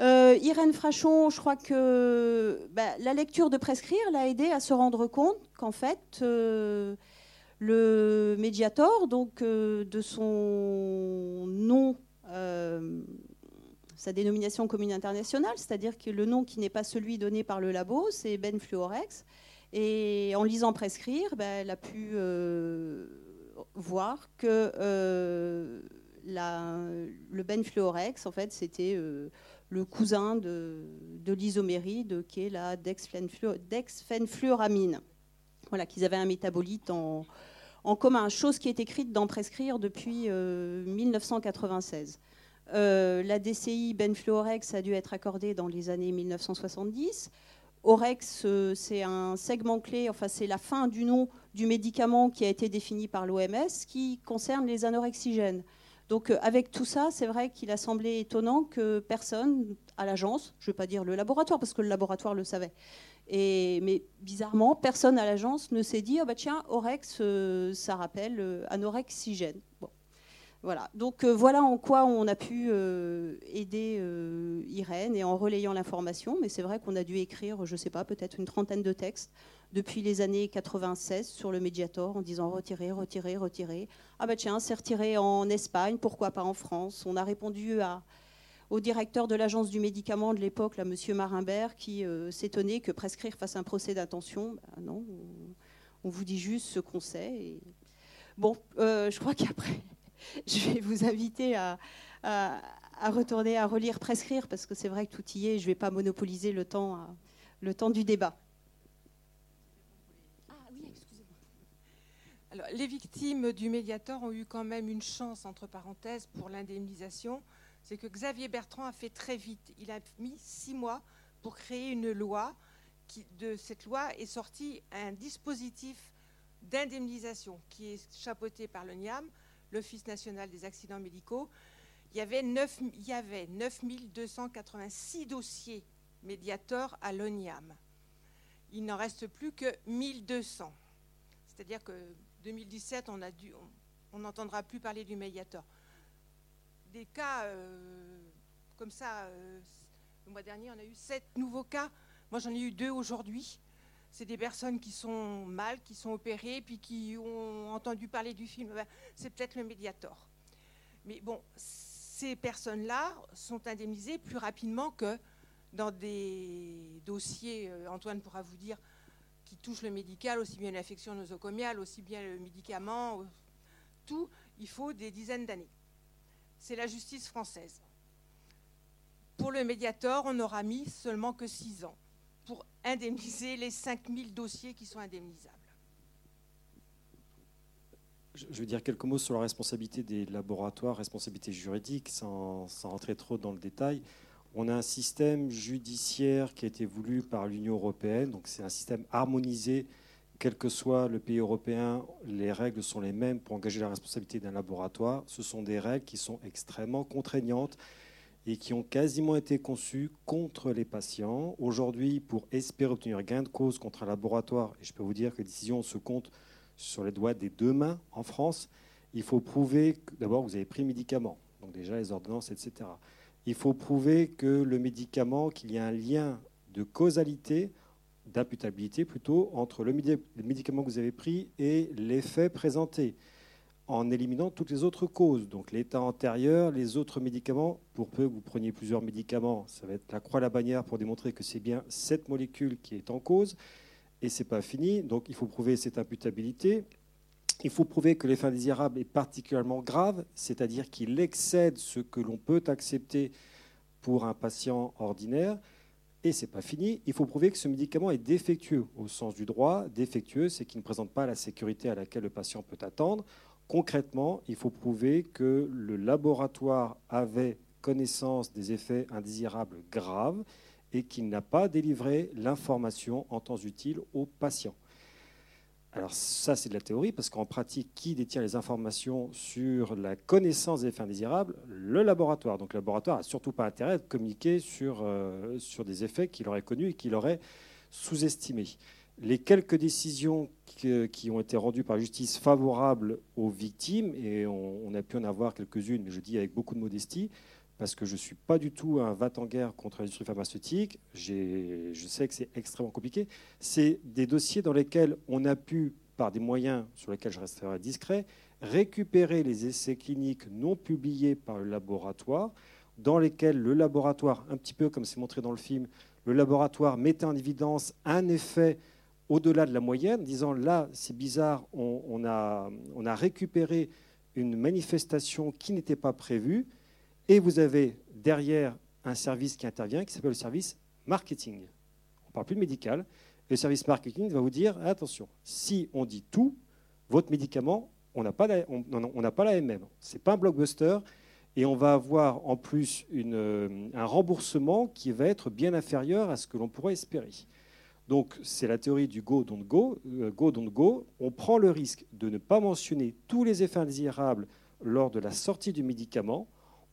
Euh, Irène Frachon, je crois que bah, la lecture de Prescrire l'a aidé à se rendre compte qu'en fait, euh, le Mediator, donc euh, de son nom sa dénomination commune internationale, c'est-à-dire que le nom qui n'est pas celui donné par le labo, c'est Benfluorex. Et en lisant prescrire, ben, elle a pu euh, voir que euh, le Benfluorex, en fait, c'était euh, le cousin de, de l'isoméride, qui est la dexphenfluoramine. Voilà, qu'ils avaient un métabolite en, commun, chose qui est écrite dans Prescrire depuis 1996. Euh, la DCI Benfluorex a dû être accordée dans les années 1970. Orex, euh, c'est un segment clé, enfin c'est la fin du nom du médicament qui a été défini par l'OMS qui concerne les anorexigènes. Donc euh, avec tout ça, c'est vrai qu'il a semblé étonnant que personne à l'agence, je ne vais pas dire le laboratoire parce que le laboratoire le savait, mais bizarrement, personne à l'agence ne s'est dit, oh bah tiens, Orex, ça rappelle anorexigène. Bon. Voilà. Donc euh, voilà en quoi on a pu euh, aider euh, Irène et en relayant l'information. Mais c'est vrai qu'on a dû écrire, je ne sais pas, peut-être une trentaine de textes depuis les années 96 sur le Mediator en disant retirer, retirer, retirer. Ah bah tiens, c'est retiré en Espagne, pourquoi pas en France On a répondu au directeur de l'agence du médicament de l'époque, là, Monsieur Marimbert, qui s'étonnait que prescrire fasse un procès d'intention. Ben non, on, vous dit juste ce qu'on sait. Bon, je crois qu'après je vais vous inviter à, retourner à relire Prescrire, parce que c'est vrai que tout y est, je ne vais pas monopoliser le temps, temps du débat. Ah. Alors, les victimes du Médiator ont eu quand même une chance, entre parenthèses, pour l'indemnisation. C'est que Xavier Bertrand a fait très vite. Il a mis six mois pour créer une loi. De cette loi est sorti un dispositif d'indemnisation qui est chapeauté par le NIAM l'Office national des accidents médicaux, il y avait, 9, il y avait 9286 dossiers médiateurs à l'ONIAM. Il n'en reste plus que 1200. C'est-à-dire que 2017, on a dû, on n'entendra plus parler du médiateur. Des cas euh, comme ça, euh, le mois dernier, on a eu sept nouveaux cas. Moi, j'en ai eu deux aujourd'hui c'est des personnes qui sont mal, qui sont opérées, puis qui ont entendu parler du film. Ben, c'est peut-être le Mediator. Mais bon, ces personnes-là sont indemnisées plus rapidement que dans des dossiers, euh, Antoine pourra vous dire, qui touchent le médical, aussi bien l'infection nosocomiale, aussi bien le médicament, tout, il faut des dizaines d'années. C'est la justice française. Pour le médiator, on n'aura mis seulement que six ans pour indemniser les 5000 dossiers qui sont indemnisables. Je veux dire quelques mots sur la responsabilité des laboratoires, responsabilité juridique, sans, rentrer trop dans le détail. On a un système judiciaire qui a été voulu par l'Union européenne, donc c'est un système harmonisé, quel que soit le pays européen, les règles sont les mêmes pour engager la responsabilité d'un laboratoire. Ce sont des règles qui sont extrêmement contraignantes et qui ont quasiment été conçus contre les patients. Aujourd'hui, pour espérer obtenir gain de cause contre un laboratoire, et je peux vous dire que les décisions se comptent sur les doigts des deux mains en France, il faut prouver que d'abord vous avez pris le médicament, donc déjà les ordonnances, etc. Il faut prouver que le médicament, qu'il y a un lien de causalité, d'imputabilité plutôt, entre le médicament que vous avez pris et l'effet présenté en éliminant toutes les autres causes. Donc l'état antérieur, les autres médicaments, pour peu que vous preniez plusieurs médicaments, ça va être la croix à la bannière pour démontrer que c'est bien cette molécule qui est en cause. Et c'est pas fini, donc il faut prouver cette imputabilité. il faut prouver que l'effet indésirable est particulièrement grave, c'est-à-dire qu'il excède ce que l'on peut accepter pour un patient ordinaire. Et ce n'est pas fini, il faut prouver que ce médicament est défectueux au sens du droit. Défectueux, c'est qu'il ne présente pas la sécurité à laquelle le patient peut attendre. Concrètement, il faut prouver que le laboratoire avait connaissance des effets indésirables graves et qu'il n'a pas délivré l'information en temps utile au patient. Alors ça, c'est de la théorie, parce qu'en pratique, qui détient les informations sur la connaissance des effets indésirables? Le laboratoire. Donc le laboratoire n'a surtout pas intérêt à communiquer sur, euh, sur des effets qu'il aurait connus et qu'il aurait sous-estimés. Les quelques décisions qui, ont été rendues par la justice favorables aux victimes, et on, on a pu en avoir quelques-unes, mais je dis avec beaucoup de modestie, parce que je ne suis pas du tout un vat en guerre contre l'industrie pharmaceutique. Je sais que c'est extrêmement compliqué. C'est des dossiers dans lesquels on a pu, par des moyens sur lesquels je resterai discret, récupérer les essais cliniques non publiés par le laboratoire, dans lesquels le laboratoire, un petit peu comme c'est montré dans le film, le laboratoire mettait en évidence un effet au-delà de la moyenne, disant là, c'est bizarre, on, a, on récupéré une manifestation qui n'était pas prévue et vous avez derrière un service qui intervient qui s'appelle le service marketing. On ne parle plus de médical. le service marketing va vous dire attention, si on dit tout, votre médicament, on n'a pas, la, on, pas la MM. Ce n'est pas un blockbuster. Et on va avoir en plus un remboursement qui va être bien inférieur à ce que l'on pourrait espérer. Donc c'est la théorie du go, don't go, euh, go, don't go. On prend le risque de ne pas mentionner tous les effets indésirables lors de la sortie du médicament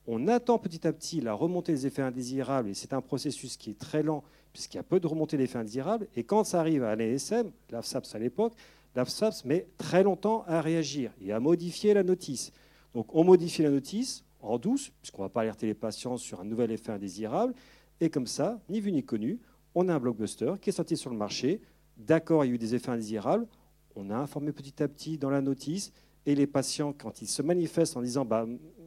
on attend petit à petit la remontée des effets indésirables, et c'est un processus qui est très lent, puisqu'il y a peu de remontée d'effets indésirables. Et quand ça arrive à l'ANSM, l'AFSAPS à l'époque, l'AFSAPS met très longtemps à réagir et à modifier la notice. Donc on modifie la notice en douce, puisqu'on ne va pas alerter les patients sur un nouvel effet indésirable. Et comme ça, ni vu ni connu, on a un blockbuster qui est sorti sur le marché. D'accord, il y a eu des effets indésirables. On a informé petit à petit dans la notice. Et les patients, quand ils se manifestent en disant bah,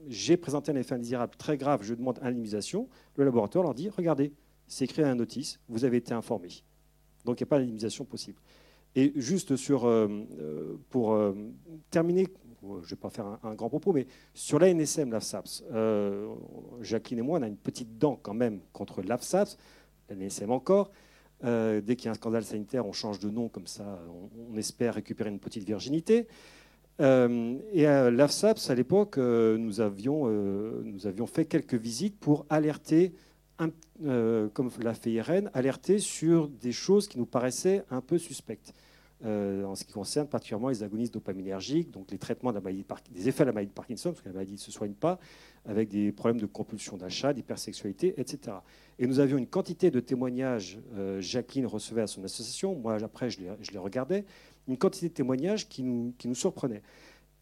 j'ai présenté un effet indésirable très grave, je demande indemnisation, le laboratoire leur dit, regardez, c'est écrit à la notice, vous avez été informé. Donc il n'y a pas d'indemnisation possible. Et juste sur, euh, euh, pour euh, terminer, je ne vais pas faire un, grand propos, mais sur l'ANSM, l'AFSAPS, Jacqueline et moi, on a une petite dent quand même contre l'AFSAPS, l'ANSM encore. dès qu'il y a un scandale sanitaire, on change de nom, comme ça, on espère récupérer une petite virginité. Euh, et à l'AFSAPS, à l'époque, euh, nous, avions, euh, nous avions fait quelques visites pour alerter, comme l'a fait Irène, alerter sur des choses qui nous paraissaient un peu suspectes. en ce qui concerne particulièrement les agonistes dopaminergiques, donc les traitements de la des effets de la maladie de Parkinson, parce que la maladie ne se soigne pas, avec des problèmes de compulsion d'achat, d'hypersexualité, etc. Et nous avions une quantité de témoignages, Jacqueline recevait à son association, moi après je les, regardais, une quantité de témoignages qui nous, qui nous surprenaient.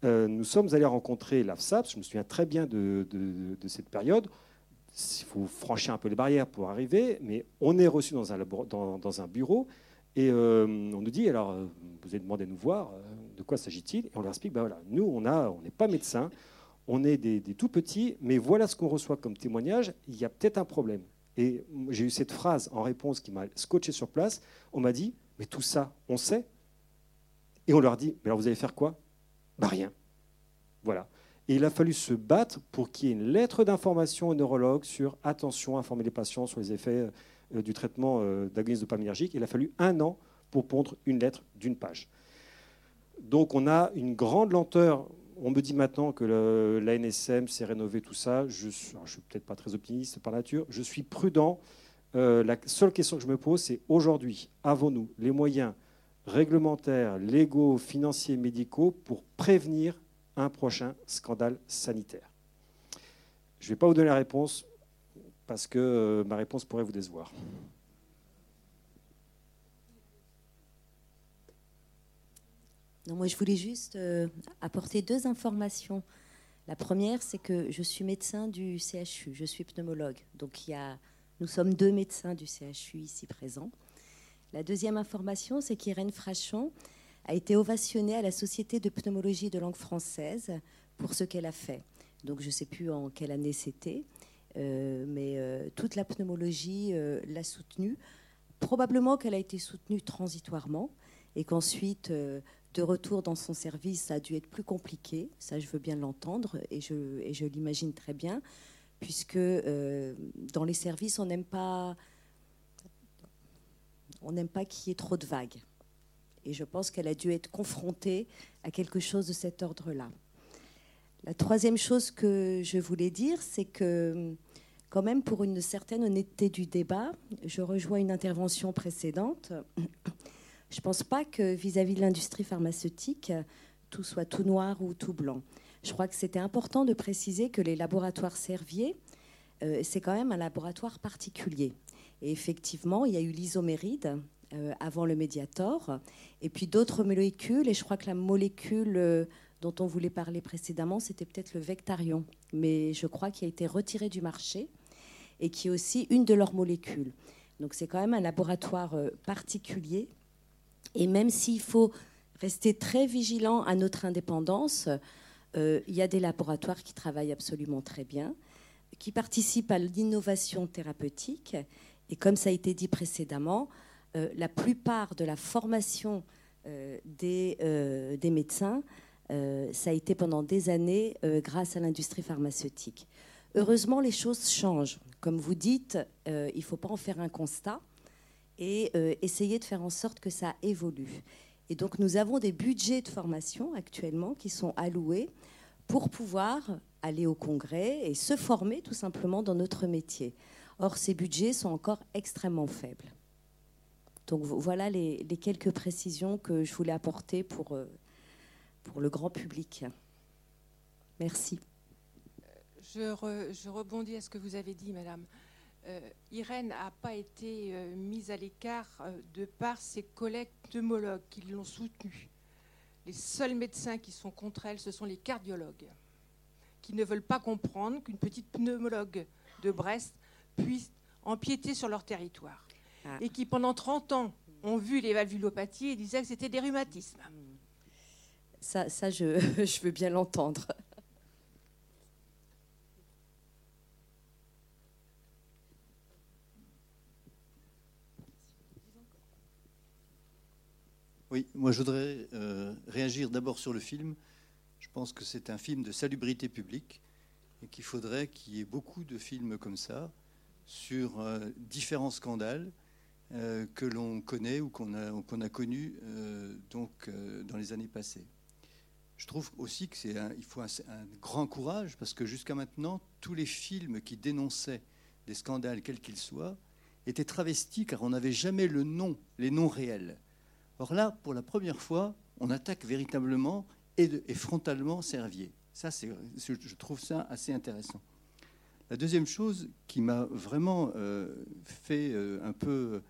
Euh, nous sommes allés rencontrer l'AFSAPS, je me souviens très bien de, cette période. Il faut franchir un peu les barrières pour arriver, mais on est reçu dans un, bureau et euh, on nous dit alors, euh, vous avez demandé de nous voir, de quoi s'agit-il? Et on leur explique ben voilà, nous, on n'est pas médecins, on est des, tout petits, mais voilà ce qu'on reçoit comme témoignage, il y a peut-être un problème. Et j'ai eu cette phrase en réponse qui m'a scotché sur place on m'a dit mais tout ça, on sait et on leur dit, mais alors vous allez faire quoi? Bah rien. Voilà. Et il a fallu se battre pour qu'il y ait une lettre d'information au neurologue sur attention, informer les patients sur les effets euh, du traitement euh, d'agonisme dopaminergique. Il a fallu un an pour pondre une lettre d'une page. Donc on a une grande lenteur. On me dit maintenant que l'ANSM s'est rénové, tout ça. Je ne suis, suis peut-être pas très optimiste par nature. Je suis prudent. Euh, la seule question que je me pose, c'est aujourd'hui, avons-nous les moyens réglementaires, légaux, financiers, médicaux pour prévenir un prochain scandale sanitaire? Je ne vais pas vous donner la réponse parce que euh, ma réponse pourrait vous décevoir. Non, moi, je voulais juste euh, apporter deux informations. La première, c'est que je suis médecin du CHU, je suis pneumologue. Donc, il y a, nous sommes deux médecins du CHU ici présents. La deuxième information, c'est qu'Irène Frachon a été ovationnée à la Société de pneumologie de langue française pour ce qu'elle a fait. Donc je ne sais plus en quelle année c'était, euh, mais euh, toute la pneumologie l'a soutenue. Probablement qu'elle a été soutenue transitoirement et qu'ensuite, de retour dans son service, ça a dû être plus compliqué. Ça, je veux bien l'entendre et je, l'imagine très bien, puisque dans les services, on pas, on n'aime pas qu'il y ait trop de vagues. Et je pense qu'elle a dû être confrontée à quelque chose de cet ordre-là. La troisième chose que je voulais dire, c'est que quand même pour une certaine honnêteté du débat, je rejoins une intervention précédente. Je ne pense pas que vis-à-vis de l'industrie pharmaceutique, tout soit tout noir ou tout blanc. Je crois que c'était important de préciser que les laboratoires Servier, euh, c'est quand même un laboratoire particulier. Et effectivement, il y a eu l'isoméride euh, avant le médiator, et puis d'autres molécules, et je crois que la molécule euh, dont on voulait parler précédemment, c'était peut-être le Vectarion, mais je crois qu'il a été retiré du marché, et qui est aussi une de leurs molécules. Donc c'est quand même un laboratoire particulier, et même s'il faut rester très vigilant à notre indépendance, il y a des laboratoires qui travaillent absolument très bien, qui participent à l'innovation thérapeutique, et comme ça a été dit précédemment, euh, la plupart de la formation euh, des, euh, des, médecins, ça a été pendant des années grâce à l'industrie pharmaceutique. Heureusement, les choses changent. Comme vous dites, il ne faut pas en faire un constat et essayer de faire en sorte que ça évolue. Et donc, nous avons des budgets de formation actuellement qui sont alloués pour pouvoir aller au congrès et se former tout simplement dans notre métier. Or, ces budgets sont encore extrêmement faibles. Donc voilà les, quelques précisions que je voulais apporter pour, euh, pour le grand public. Merci. Je, rebondis à ce que vous avez dit, Madame. Euh, Irène n'a pas été euh, mise à l'écart de par ses collègues pneumologues qui l'ont soutenue. Les seuls médecins qui sont contre elle, ce sont les cardiologues, qui ne veulent pas comprendre qu'une petite pneumologue de Brest puisse empiéter sur leur territoire. Ah. et qui pendant 30 ans ont vu les valvulopathies et disaient que c'était des rhumatismes. Ça, ça je, je veux bien l'entendre. Oui, moi je voudrais euh, réagir d'abord sur le film. Je pense que c'est un film de salubrité publique et qu'il faudrait qu'il y ait beaucoup de films comme ça sur euh, différents scandales euh, que l'on connaît ou qu'on a, connus donc, dans les années passées. Je trouve aussi qu'il faut un, grand courage parce que jusqu'à maintenant, tous les films qui dénonçaient des scandales, quels qu'ils soient, étaient travestis car on n'avait jamais le nom, les noms réels. Or là, pour la première fois, on attaque véritablement et, frontalement Servier. Ça, je trouve ça assez intéressant. La deuxième chose qui m'a vraiment euh, fait euh, un peu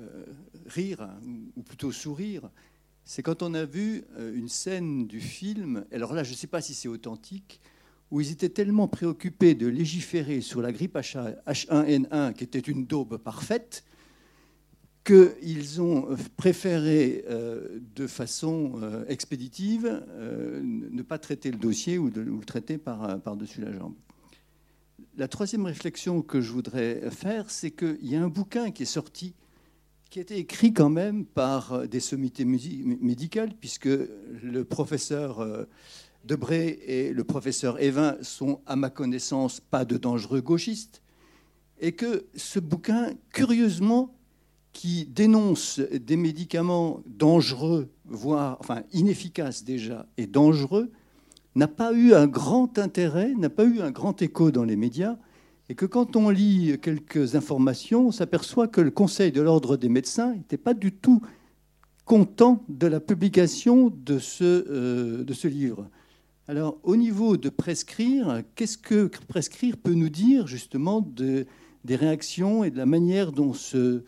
euh, rire, ou plutôt sourire, c'est quand on a vu une scène du film, alors là je ne sais pas si c'est authentique, où ils étaient tellement préoccupés de légiférer sur la grippe H1N1, qui était une daube parfaite, qu'ils ont préféré, de façon expéditive, ne pas traiter le dossier ou, le traiter par-dessus la jambe. La troisième réflexion que je voudrais faire, c'est qu'il y a un bouquin qui est sorti, qui a été écrit quand même par des sommités médicales, puisque le professeur euh, Debré et le professeur Evin sont, à ma connaissance, pas de dangereux gauchistes, et que ce bouquin, curieusement, qui dénonce des médicaments dangereux, voire enfin inefficaces déjà, et dangereux, n'a pas eu un grand intérêt, n'a pas eu un grand écho dans les médias, et que quand on lit quelques informations, on s'aperçoit que le Conseil de l'ordre des médecins n'était pas du tout content de la publication de ce, euh, de ce livre. Alors, au niveau de prescrire, qu'est-ce que prescrire peut nous dire justement de, des réactions et de la manière dont ce,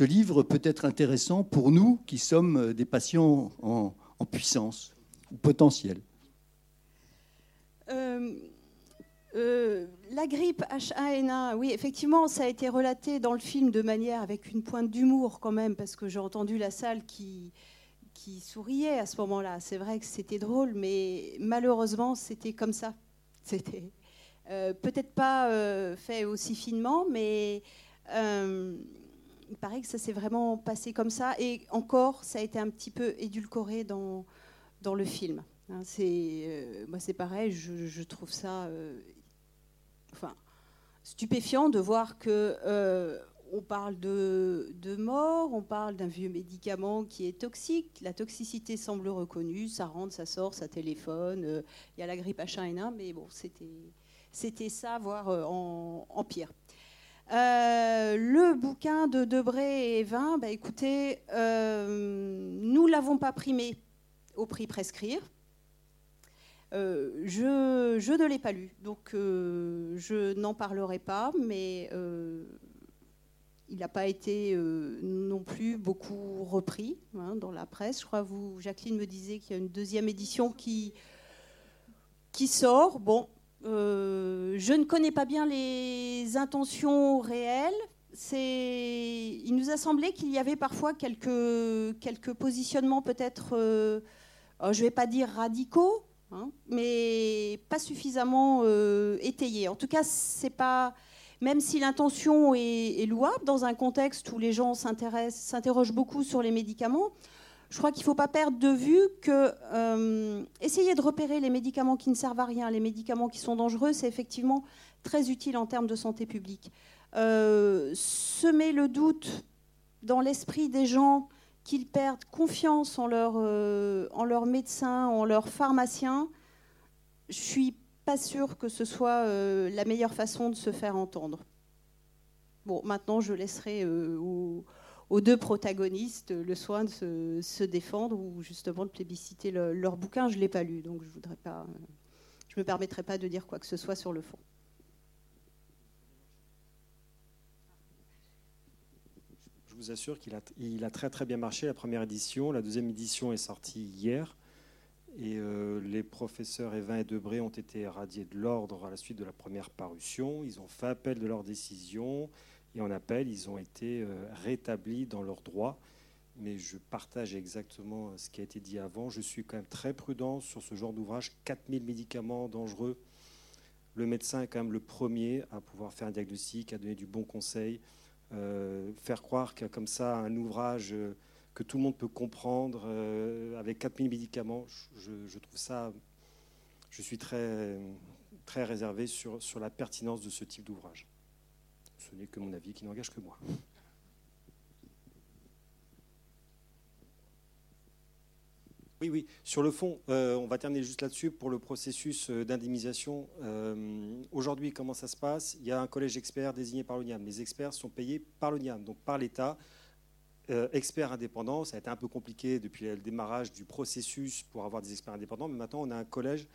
livre peut être intéressant pour nous qui sommes des patients en, en puissance ou potentiels euh, euh, la grippe H1N1, oui, effectivement, ça a été relaté dans le film de manière avec une pointe d'humour quand même, parce que j'ai entendu la salle qui, qui souriait à ce moment-là. C'est vrai que c'était drôle, mais malheureusement, c'était comme ça. C'était euh, peut-être pas fait aussi finement, mais il paraît que ça s'est vraiment passé comme ça. Et encore, ça a été un petit peu édulcoré dans, dans le film. Hein, c'est, euh, moi, c'est pareil, je, trouve ça euh, enfin, stupéfiant de voir que euh, on parle de, de, mort, on parle d'un vieux médicament qui est toxique. La toxicité semble reconnue, ça rentre, ça sort, ça téléphone. Il y a la grippe H1N1, mais bon, c'était, c'était ça, voire en, en pire. Euh, le bouquin de Debré et Vin, bah, écoutez, euh, nous ne l'avons pas primé au prix Prescrire. Euh, je, ne l'ai pas lu, donc je n'en parlerai pas, mais il n'a pas été non plus beaucoup repris hein, dans la presse. Je crois que vous, Jacqueline me disait qu'il y a une deuxième édition qui, qui sort. Bon, euh, je ne connais pas bien les intentions réelles. Il nous a semblé qu'il y avait parfois quelques, quelques positionnements peut-être, euh, oh, je ne vais pas dire radicaux, hein, mais pas suffisamment euh, étayés. En tout cas, c'est pas, même si l'intention est, est, louable dans un contexte où les gens s'interrogent beaucoup sur les médicaments, je crois qu'il ne faut pas perdre de vue que euh, essayer de repérer les médicaments qui ne servent à rien, les médicaments qui sont dangereux, c'est effectivement très utile en termes de santé publique. Euh, semer le doute dans l'esprit des gens qu'ils perdent confiance en leur, euh, en leur médecin, en leur pharmacien, je ne suis pas sûre que ce soit la meilleure façon de se faire entendre. Bon, maintenant, je laisserai aux aux deux protagonistes le soin de se, défendre ou justement de plébisciter leur bouquin. Je ne l'ai pas lu, donc je voudrais pas, je me permettrai pas de dire quoi que ce soit sur le fond. Je vous assure qu'il a, très très bien marché la première édition. La deuxième édition est sortie hier. Et euh, les professeurs Evin et Debré ont été radiés de l'ordre à la suite de la première parution. Ils ont fait appel de leur décision. Et en appel, ils ont été euh, rétablis dans leurs droits. Mais je partage exactement ce qui a été dit avant. Je suis quand même très prudent sur ce genre d'ouvrage. 4000 médicaments dangereux. Le médecin est quand même le premier à pouvoir faire un diagnostic, à donner du bon conseil. Euh, faire croire qu'il y a comme ça un ouvrage euh, que tout le monde peut comprendre avec 4000 médicaments, je, trouve ça. Je suis très, très réservé sur, sur la pertinence de ce type d'ouvrage. Ce n'est que mon avis qui n'engage que moi. Oui, oui. Sur le fond, euh, on va terminer juste là-dessus pour le processus euh, d'indemnisation. Euh, aujourd'hui, comment ça se passe? Il y a un collège d'experts désigné par l'ONIAM. Les experts sont payés par l'ONIAM, donc par l'État. experts indépendants, ça a été un peu compliqué depuis le démarrage du processus pour avoir des experts indépendants, mais maintenant on a un collège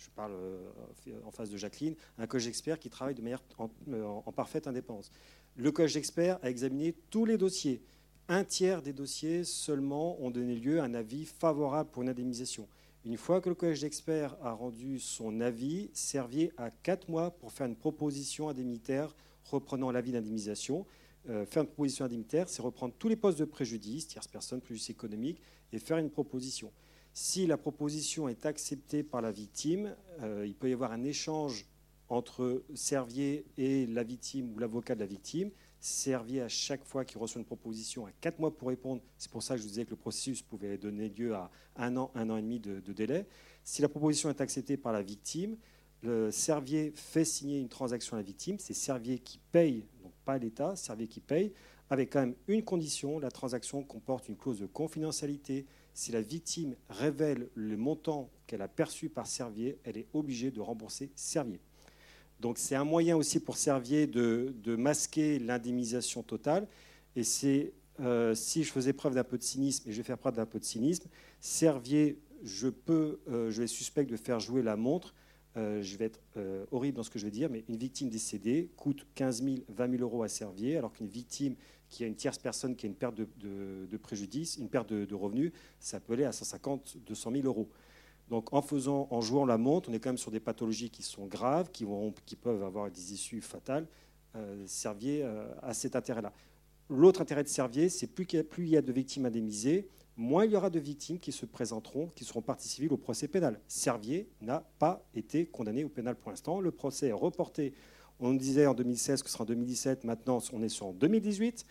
je parle euh, en face de Jacqueline, un collège d'experts qui travaille de manière euh, en, parfaite indépendance. Le collège d'experts a examiné tous les dossiers. Un tiers des dossiers seulement ont donné lieu à un avis favorable pour une indemnisation. Une fois que le collège d'experts a rendu son avis, Servier a quatre mois pour faire une proposition indemnitaire reprenant l'avis d'indemnisation. Euh, faire une proposition indemnitaire, c'est reprendre tous les postes de préjudice, tierce personne, préjudice économique, et faire une proposition. Si la proposition est acceptée par la victime, euh, il peut y avoir un échange entre Servier et la victime ou l'avocat de la victime. Servier, à chaque fois qu'il reçoit une proposition, a quatre mois pour répondre. C'est pour ça que je vous disais que le processus pouvait donner lieu à un an, un an et demi de, délai. Si la proposition est acceptée par la victime, le Servier fait signer une transaction à la victime. C'est Servier qui paye, donc pas l'État, Servier qui paye, avec quand même une condition la transaction comporte une clause de confidentialité si la victime révèle le montant qu'elle a perçu par Servier, elle est obligée de rembourser Servier. Donc c'est un moyen aussi pour Servier de, masquer l'indemnisation totale. Et c'est euh, si je faisais preuve d'un peu de cynisme, et je vais faire preuve d'un peu de cynisme, Servier, je peux, euh, je vais suspect de faire jouer la montre. Euh, je vais être horrible dans ce que je vais dire, mais une victime décédée coûte 15 000, 20 000 euros à Servier, alors qu'une victime qui a une tierce personne qui a une perte de, préjudice, une perte de, revenus, ça peut aller à 150, 200 000 euros. Donc en jouant la montre, on est quand même sur des pathologies qui sont graves, qui, peuvent avoir des issues fatales. Euh, Servier euh, a cet intérêt-là. L'autre intérêt de Servier, c'est plus, plus il y a de victimes indemnisées, moins il y aura de victimes qui se présenteront, qui seront parties civiles au procès pénal. Servier n'a pas été condamné au pénal pour l'instant. Le procès est reporté on disait en 2016 que ce sera en 2017, maintenant on est sur 2018.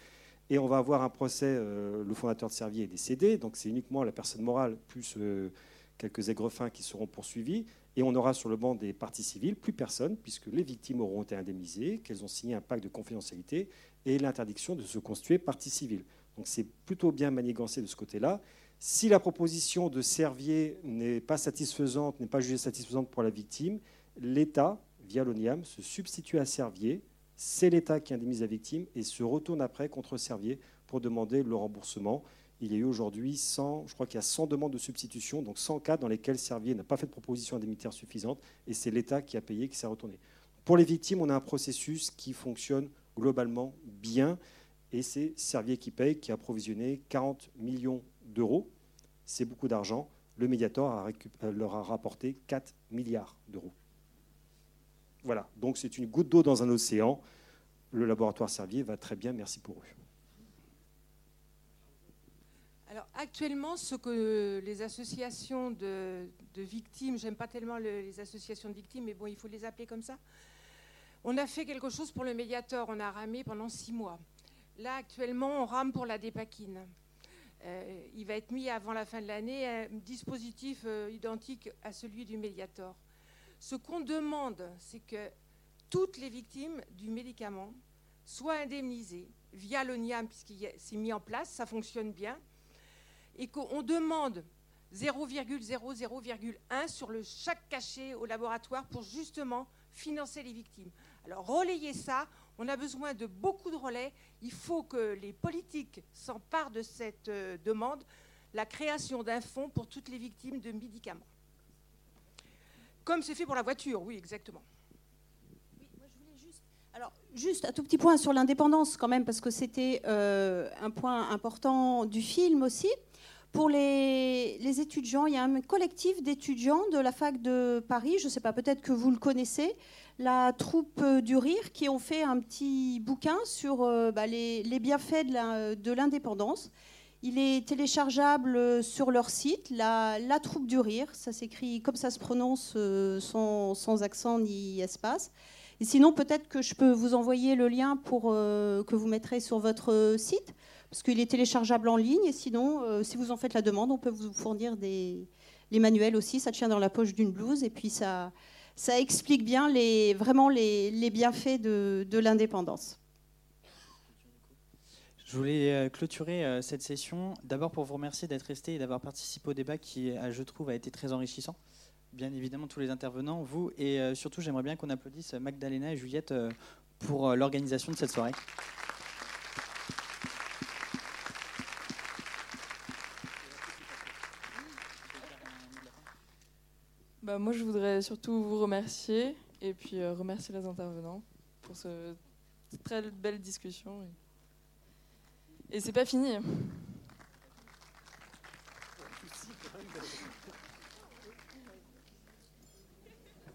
Et on va avoir un procès, euh, le fondateur de Servier est décédé, donc c'est uniquement la personne morale plus euh, quelques aigrefins qui seront poursuivis. Et on aura sur le banc des parties civiles plus personne, puisque les victimes auront été indemnisées, qu'elles ont signé un pacte de confidentialité et l'interdiction de se constituer partie civile. Donc c'est plutôt bien manigancé de ce côté-là. Si la proposition de Servier n'est pas satisfaisante, n'est pas jugée satisfaisante pour la victime, l'État, via l'ONIAM, se substitue à Servier. C'est l'État qui indemnise la victime et se retourne après contre Servier pour demander le remboursement. Il y a eu aujourd'hui 100, je crois qu'il y a 100 demandes de substitution, donc 100 cas dans lesquels Servier n'a pas fait de proposition indemnitaire suffisante et c'est l'État qui a payé, qui s'est retourné. Pour les victimes, on a un processus qui fonctionne globalement bien et c'est Servier qui paye, qui a provisionné 40 millions d'euros. C'est beaucoup d'argent. Le Mediator leur a rapporté 4 milliards d'euros. Voilà, donc c'est une goutte d'eau dans un océan. Le laboratoire Servier va très bien, merci pour eux. Alors actuellement, ce que les associations de, victimes, j'aime pas tellement les associations de victimes, mais bon, il faut les appeler comme ça. On a fait quelque chose pour le médiateur, on a ramé pendant six mois. Là, actuellement, on rame pour la dépakine. Euh, il va être mis avant la fin de l'année un dispositif euh, identique à celui du Mediator. Ce qu'on demande, c'est que toutes les victimes du médicament soient indemnisées via l'ONIAM, puisqu'il s'est mis en place, ça fonctionne bien, et qu'on demande 0,00,1 sur le chaque cachet au laboratoire pour justement financer les victimes. Alors relayer ça, on a besoin de beaucoup de relais. Il faut que les politiques s'emparent de cette euh, demande, la création d'un fonds pour toutes les victimes de médicaments. Comme c'est fait pour la voiture, oui, exactement. Alors, juste un tout petit point sur l'indépendance quand même, parce que c'était euh, un point important du film aussi. Pour les, étudiants, il y a un collectif d'étudiants de la fac de Paris, je ne sais pas, peut-être que vous le connaissez, la troupe du rire, qui ont fait un petit bouquin sur euh, bah, les, bienfaits de l'indépendance. Il est téléchargeable sur leur site, la, troupe du rire. Ça s'écrit comme ça se prononce, euh, sans, accent ni espace. Et sinon, peut-être que je peux vous envoyer le lien pour euh, que vous mettrez sur votre site, parce qu'il est téléchargeable en ligne. Et sinon, si vous en faites la demande, on peut vous fournir les manuels aussi. Ça tient dans la poche d'une blouse, et puis ça, explique bien vraiment les, bienfaits de, l'indépendance. Je voulais euh, clôturer euh, cette session d'abord pour vous remercier d'être resté et d'avoir participé au débat qui, euh, je trouve, a été très enrichissant. Bien évidemment, tous les intervenants, vous, et surtout, j'aimerais bien qu'on applaudisse Magdalena et Juliette pour l'organisation de cette soirée. Bah, moi, je voudrais surtout vous remercier et puis remercier les intervenants pour ce, cette très belle discussion. Et c'est pas fini.